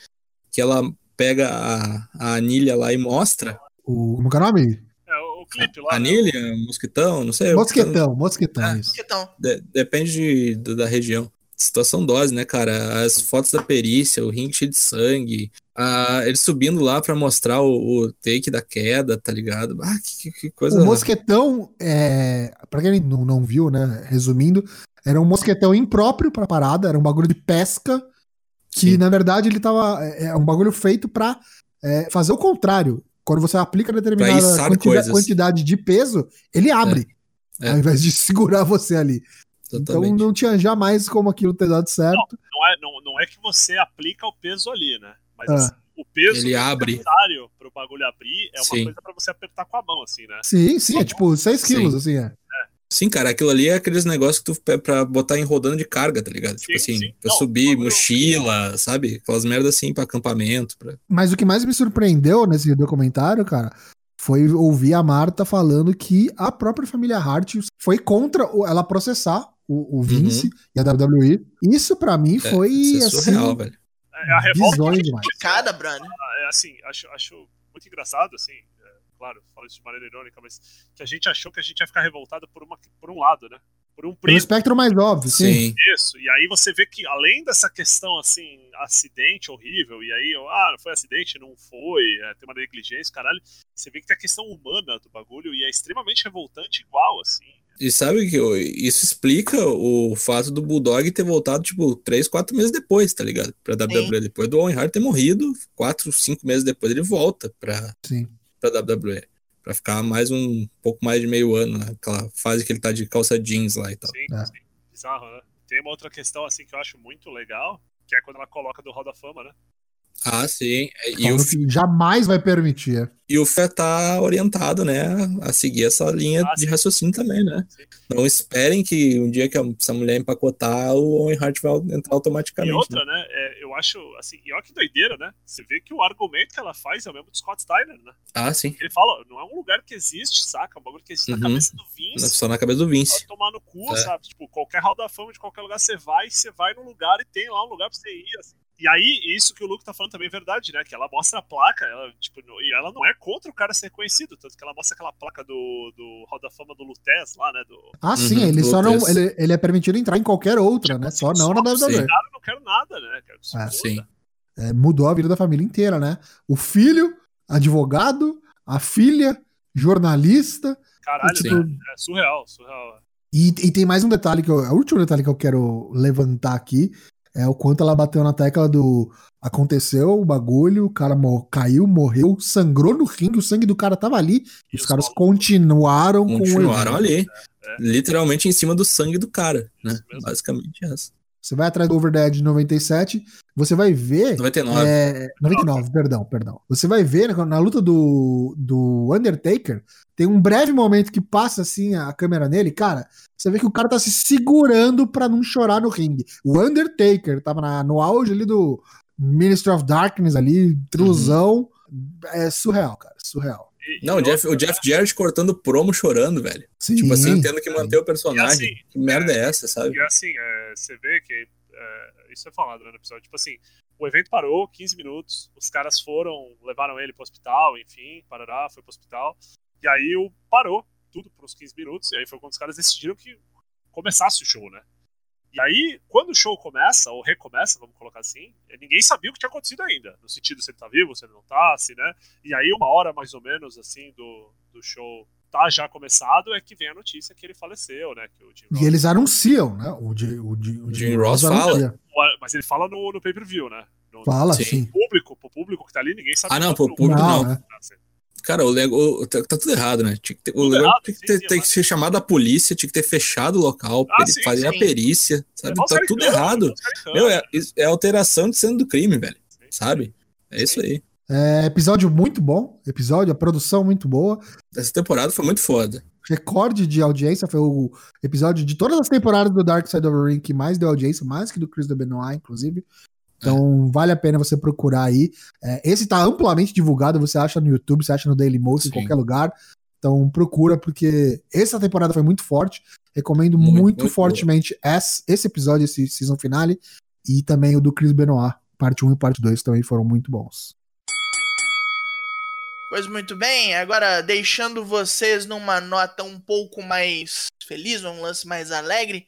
que ela pega a, a anilha lá e mostra. O, como que é o nome? Clipe lá. né? Anilha, mosquitão, não sei. Mosquetão, mosquetão, Ah. Então, de- depende de- da região. Situação dose, né, cara? As fotos da perícia, o ringue cheio de sangue, a, ele subindo lá pra mostrar o, o take da queda, tá ligado? Ah, que, que- que coisa. O mosquetão, é, pra quem não, não viu, né? Resumindo, era um mosquetão impróprio pra parada, era um bagulho de pesca, que Sim. na verdade ele tava. É é um bagulho feito pra é, fazer o contrário. Quando você aplica determinada içar quantida- coisas. quantidade de peso, ele abre, É. ao invés de segurar você ali. Então Totalmente. não tinha jamais como aquilo ter dado certo. Não é, não, não é que você aplica o peso ali, né? Mas Ah. assim, o peso Ele abre. necessário pro bagulho abrir é uma Sim. coisa pra você apertar com a mão, assim, né? Sim, sim, é tipo 6 Sim. quilos, assim, é. Sim, cara, aquilo ali é aqueles negócios que tu pega pra botar em rodando de carga, tá ligado? Tipo Sim, assim, sim. pra Não, subir bagulho- mochila, sabe? Aquelas merdas assim pra acampamento. Pra... Mas o que mais me surpreendeu nesse documentário, cara, foi ouvir a Marta falando que a própria família Hart foi contra ela processar o, o Vince e a WWE. Isso pra mim É, foi isso é assim, surreal, velho. É a revolta demais. Brando. é assim, acho, acho muito engraçado, assim, claro, falo isso de maneira irônica, mas que a gente achou que a gente ia ficar revoltado por, uma, por um lado, né? Por um espectro mais óbvio, sim. Sim. Isso, e aí você vê que além dessa questão, assim, acidente horrível, e aí, ah, foi acidente, não foi, é, tem uma negligência, caralho, você vê que tem a questão humana do bagulho e é extremamente revoltante igual, assim. E sabe que isso explica o fato do Bulldog ter voltado, tipo, três, quatro meses depois, tá ligado? Pra WWE. Depois do Owen Hart ter morrido, quatro, cinco meses depois ele volta pra, Sim. Pra WWE. Pra ficar mais um pouco mais de meio ano, né? Aquela fase que ele tá de calça jeans lá e tal. Sim, É. sim. Bizarro, né? Tem uma outra questão, assim, que eu acho muito legal, que é quando ela coloca do Hall da Fama, né? Ah, sim. E o, que jamais vai permitir. e o Fé tá orientado, né, a seguir essa linha Ah, de raciocínio também, né? Sim. Não esperem que um dia que essa mulher empacotar, o Owen Hart vai entrar automaticamente. E né? outra, né? é, eu acho, assim, e olha que doideira, né? Você vê que o argumento que ela faz é o mesmo do Scott Steiner, né? Ah, sim. Ele fala, não é um lugar que existe, saca? É um bagulho que existe Uhum. na cabeça do Vince. Só na cabeça do Pode Vince. tomar no cu, É. sabe? Tipo, qualquer hall da fama de qualquer lugar você vai, você vai num lugar e tem lá um lugar pra você ir, assim. E aí, isso que o Luke tá falando também é verdade, né? Que ela mostra a placa, ela, tipo, e ela não é contra o cara ser conhecido, tanto que ela mostra aquela placa do, do Hall da Fama do Lutez lá, né? Do, Ah, sim, Uhum, ele só não. Ele, ele é permitido entrar em qualquer outra, né? Só não na Tipo, WWE. Cara, eu não quero nada, né? Quero que Ah, foda. Sim. É, mudou a vida da família inteira, né? O filho, advogado, a filha, jornalista. Caralho, Tipo, né? é surreal, surreal. E, e tem mais um detalhe que eu. O último detalhe que eu quero levantar aqui é o quanto ela bateu na tecla do. Aconteceu o bagulho, o cara mo- caiu, morreu, sangrou no ringue, o sangue do cara tava ali, e os Isso, caras continuaram, com o Continuaram evento. ali. É. Literalmente em cima do sangue do cara, né? Basicamente essa. Você vai atrás do Overdad de 97, você vai ver. 99. É, 99, perdão, perdão. Você vai ver na, na luta do, do Undertaker, tem um breve momento que passa assim a câmera nele, cara. Você vê que o cara tá se segurando pra não chorar no ringue. O Undertaker tava na- no auge ali do Ministry of Darkness ali, triluzão. É surreal, cara, surreal. E- Não, e o Jeff, o Jeff Jarrett cortando promo chorando, velho. Sim, Tipo assim, tendo que manter o personagem. assim, que merda é essa, sabe? E assim, é, você vê que é, isso é falado né, no episódio. Tipo assim, o evento parou 15 minutos, os caras foram, levaram ele pro hospital, enfim, parará, foi pro hospital. E aí o parou tudo por uns 15 minutos, e aí foi quando os caras decidiram que começasse o show, né? E aí, quando o show começa, ou recomeça, vamos colocar assim, ninguém sabia o que tinha acontecido ainda. No sentido se ele tá vivo, se ele não tá, se, né? E aí, uma hora mais ou menos, assim, do, do show tá já começado, é que vem a notícia que ele faleceu, né? Que o Jim E eles anunciam, né? O, Jim- o, Jim- o Jim Ross anuncia. Mas ele fala no, no pay-per-view, né? No, Fala, Sim. sim. no público, pro público que tá ali, ninguém sabe. Ah, não, quanto pro público Não, não. né? Cara, o Lego. Tá, tá tudo errado, né? Tinha que ter, o Lego errado, tinha que, sim, ter, sim, tem mas- que ser chamado a polícia, tinha que ter fechado o local, Ah, sim, fazer a sim. perícia, sabe? Levar os Tá tudo errado. Meu, é, é alteração de cena do crime, velho. Sim. Sabe? É isso aí. É, episódio muito bom. Episódio, a produção muito boa. Essa temporada foi muito foda. recorde de audiência, foi o episódio de todas as temporadas do Dark Side of the Ring que mais deu audiência, mais que do Chris do Benoit, inclusive. Então, vale a pena você procurar aí. É, esse tá amplamente divulgado, você acha no YouTube, você acha no Dailymotion, em Sim. qualquer lugar. Então, procura, porque essa temporada foi muito forte. Recomendo Muito, muito, muito fortemente esse, esse episódio, esse season finale, e também o do Chris Benoit. Parte 1 e parte 2 também foram muito bons. Pois muito bem, agora deixando vocês numa nota um pouco mais feliz, um lance mais alegre,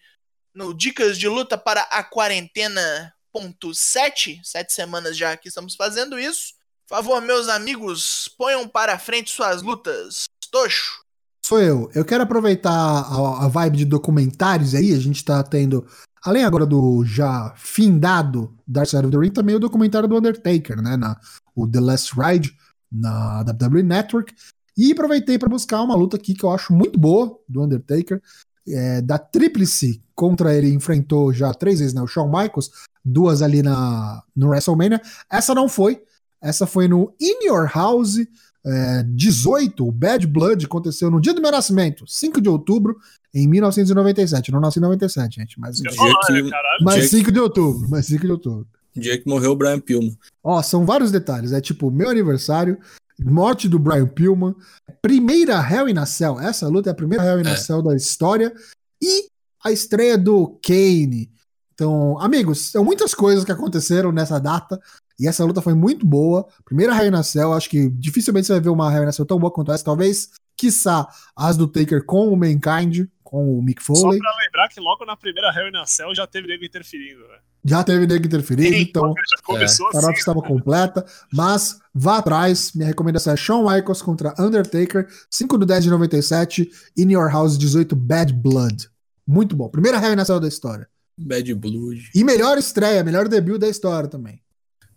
no Dicas de Luta para a Quarentena ponto sete, sete semanas já que estamos fazendo isso. Por favor, meus amigos, ponham para frente suas lutas. Tocho. Sou eu. Eu quero aproveitar a, a vibe de documentários aí. A gente tá tendo, além agora do já findado Dark Side of the Ring, também o documentário do Undertaker, né? Na, o The Last Ride, na WWE Network. E aproveitei para buscar uma luta aqui que eu acho muito boa do Undertaker. É, da Tríplice contra ele enfrentou já três vezes, né? O Shawn Michaels, duas ali na, no WrestleMania. Essa não foi. Essa foi no In Your House. É, 18, o Bad Blood aconteceu no dia do meu nascimento, 5 de outubro, em 1997. Eu não nasci em 97, gente, mas, Dia que- mas dia que- 5 de outubro, mas 5 de outubro. Dia que morreu o Brian Pillman. Ó, são vários detalhes. É tipo, meu aniversário, morte do Brian Pillman, primeira Hell in a Cell. Essa luta é a primeira Hell in a É. Cell da história. E a estreia do Kane. Então, amigos, são muitas coisas que aconteceram nessa data. E essa luta foi muito boa. Primeira Hell in a Cell, acho que dificilmente você vai ver uma Hell in a Cell tão boa quanto essa. Talvez, quiçá, as do Taker com o Mankind, com o Mick Só Foley. pra lembrar que logo na primeira Hell in a Cell já teve nego interferindo, né? Já teve nego interferindo, Sim, então começou a nota assim. estava completa. Mas vá atrás. Minha recomendação é Shawn Michaels contra Undertaker, 5 do 10 de 97, In Your House 18, Bad Blood. Muito bom. Primeira Hell in a Cell da história. Bad Blood. E melhor estreia, melhor debut da história também.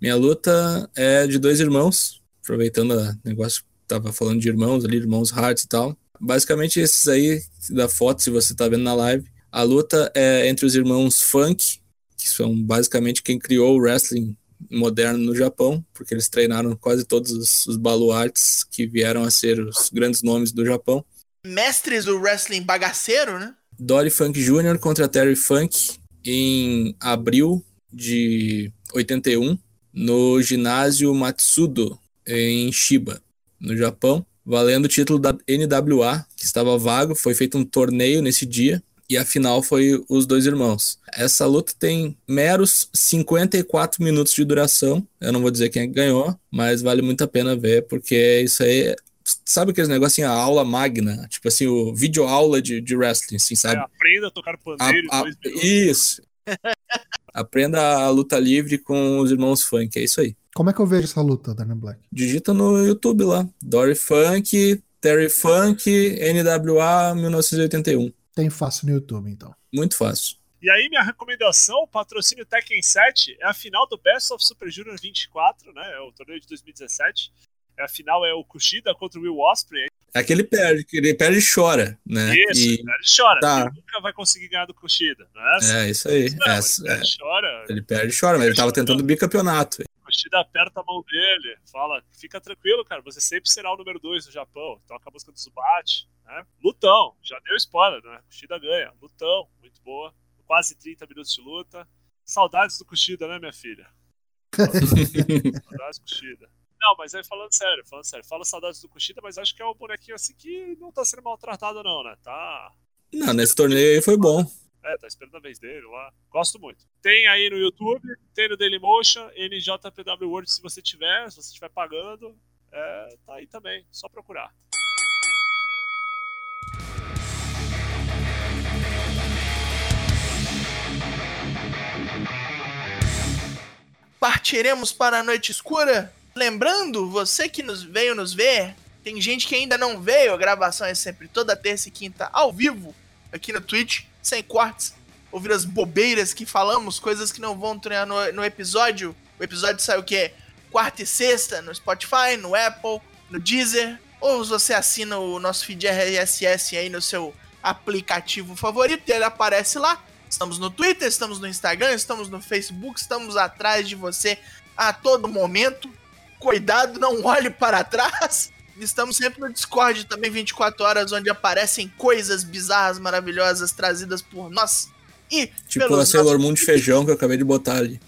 Minha luta é de dois irmãos, aproveitando o negócio que tava falando de irmãos ali, irmãos Hearts e tal. Basicamente esses aí da foto, se você tá vendo na live. A luta é entre os irmãos Funk, que são basicamente quem criou o wrestling moderno no Japão, porque eles treinaram quase todos os, os baluartes que vieram a ser os grandes nomes do Japão. Mestres do wrestling bagaceiro, né? Dory Funk Jr. contra Terry Funk em abril de 81 no ginásio Matsudo em Shiba, no Japão, valendo o título da NWA, que estava vago, foi feito um torneio nesse dia e a final foi os dois irmãos. Essa luta tem meros 54 minutos de duração. Eu não vou dizer quem é ganhou, mas vale muito a pena ver, porque isso aí Sabe aqueles negocinhos, a aula magna? Tipo assim, o vídeo aula de, de wrestling, assim, É, sabe? aprenda a tocar A- pandeiro a- em dois minutos. isso. Aprenda a luta livre com os irmãos Funk, é isso aí. Como é que eu vejo essa luta, Daniel Black? Digita no YouTube lá. Dory Funk, Terry Funk, NWA 1981. Tem fácil no YouTube, então. Muito fácil. E aí, minha recomendação, o patrocínio Tekken 7, é a final do Best of Super Junior 24, né? É o torneio de 2017. É, a final é o Kushida contra o Will Ospreay. É que ele perde, que ele perde e chora, né? Isso, E- ele chora. Tá. Ele nunca vai conseguir ganhar do Kushida, não é é, isso aí. Não, Essa- ele é. chora. Ele perde e chora, mas ele tava tentando bicampeonato. O Kushida aperta a mão dele, fala: fica tranquilo, cara, você sempre será o número 2 no Japão. Toca a música do Zubat. Né? Lutão, já deu spoiler, né? Kushida ganha. Lutão, muito boa. Quase 30 minutos de luta. Saudades do Kushida, né, minha filha? Saudades do Kushida. Não, mas aí falando sério, falando sério, fala saudades do Kushida, mas acho que é um bonequinho assim que não tá sendo maltratado, não, né? Tá. Não, nesse torneio aí foi bom. É, tá esperando a vez dele lá. Gosto muito. Tem aí no YouTube, tem no Dailymotion, NJPW World se você tiver, se você estiver pagando. É, tá aí também, só procurar. Partiremos para a noite escura. Lembrando, você que nos veio nos ver, tem gente que ainda não veio. A gravação é sempre toda terça e quinta ao vivo aqui no Twitch, sem cortes. Ouvir as bobeiras que falamos, coisas que não vão treinar no, no episódio. O episódio sai o quê? Quarta e sexta no Spotify, no Apple, no Deezer. Ou você assina o nosso feed RSS aí no seu aplicativo favorito, ele aparece lá. Estamos no Twitter, estamos no Instagram, estamos no Facebook, estamos atrás de você a todo momento. Cuidado, não olhe para trás. Estamos sempre no Discord também 24 horas, onde aparecem coisas bizarras, maravilhosas trazidas por nós. E Tipo a pelos Sailor Moon de feijão que eu acabei de botar ali.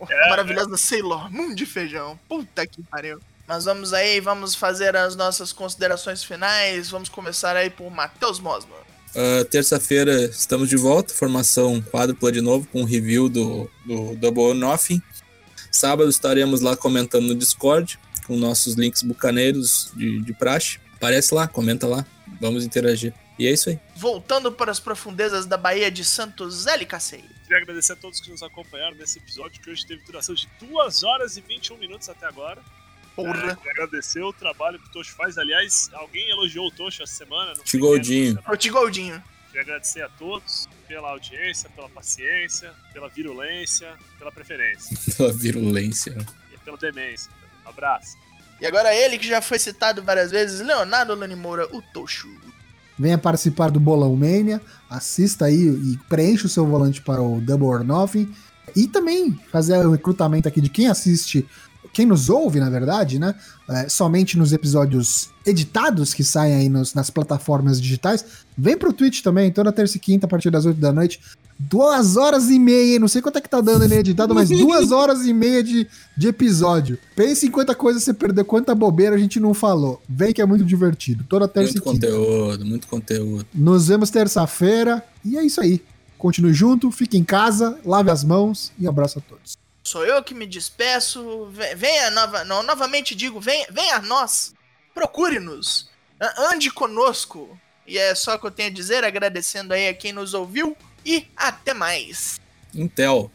nossos... maravilhosa Sailor Moon de feijão. Puta que pariu. Mas vamos aí, vamos fazer as nossas considerações finais. Vamos começar aí por Matheus Mosman. Uh, Terça-feira estamos de volta, formação quádrupla de novo, com o review do, do Double Nothing. Sábado estaremos lá comentando no Discord, com nossos links bucaneiros de, de praxe. Aparece lá, comenta lá, vamos interagir. E é isso aí. Voltando para as profundezas da Baía de Santos LKC. Queria agradecer a todos que nos acompanharam nesse episódio, que hoje teve duração de 2 horas e 21 minutos até agora. É, Porra. queria agradecer o trabalho que o Tocho faz. Aliás, alguém elogiou o Tocho essa semana. Tigoldinho. O Tigoldinho. Queria agradecer a todos pela audiência, pela paciência, pela virulência, pela preferência Pela virulência. e pela demência. Um abraço. E agora ele que já foi citado várias vezes, Leonardo Lani Moura, o Tocho. Venha participar do Bolão Mania, assista aí e preencha o seu volante para o Double or Nothing. E também fazer o recrutamento aqui de quem assiste, quem nos ouve, na verdade, né? É, somente nos episódios editados que saem aí nos- nas plataformas digitais. Vem pro Twitch também, toda terça e quinta, a partir das 8 da noite. Duas horas e meia, não sei quanto é que tá dando aí editado, mas duas horas e meia de, de episódio. Pense em quanta coisa você perdeu, quanta bobeira a gente não falou. Vem que é muito divertido. Toda terça Muito e quinta. conteúdo, muito conteúdo. Nos vemos terça-feira. E é isso aí. Continue junto, fique em casa, lave as mãos e abraço a todos. Sou eu que me despeço. Ve- Venha nova, não, novamente digo, venha, venha a nós. Procure-nos. Ande conosco. E é só o que eu tenho a dizer, agradecendo aí a quem nos ouviu e até mais. Intel.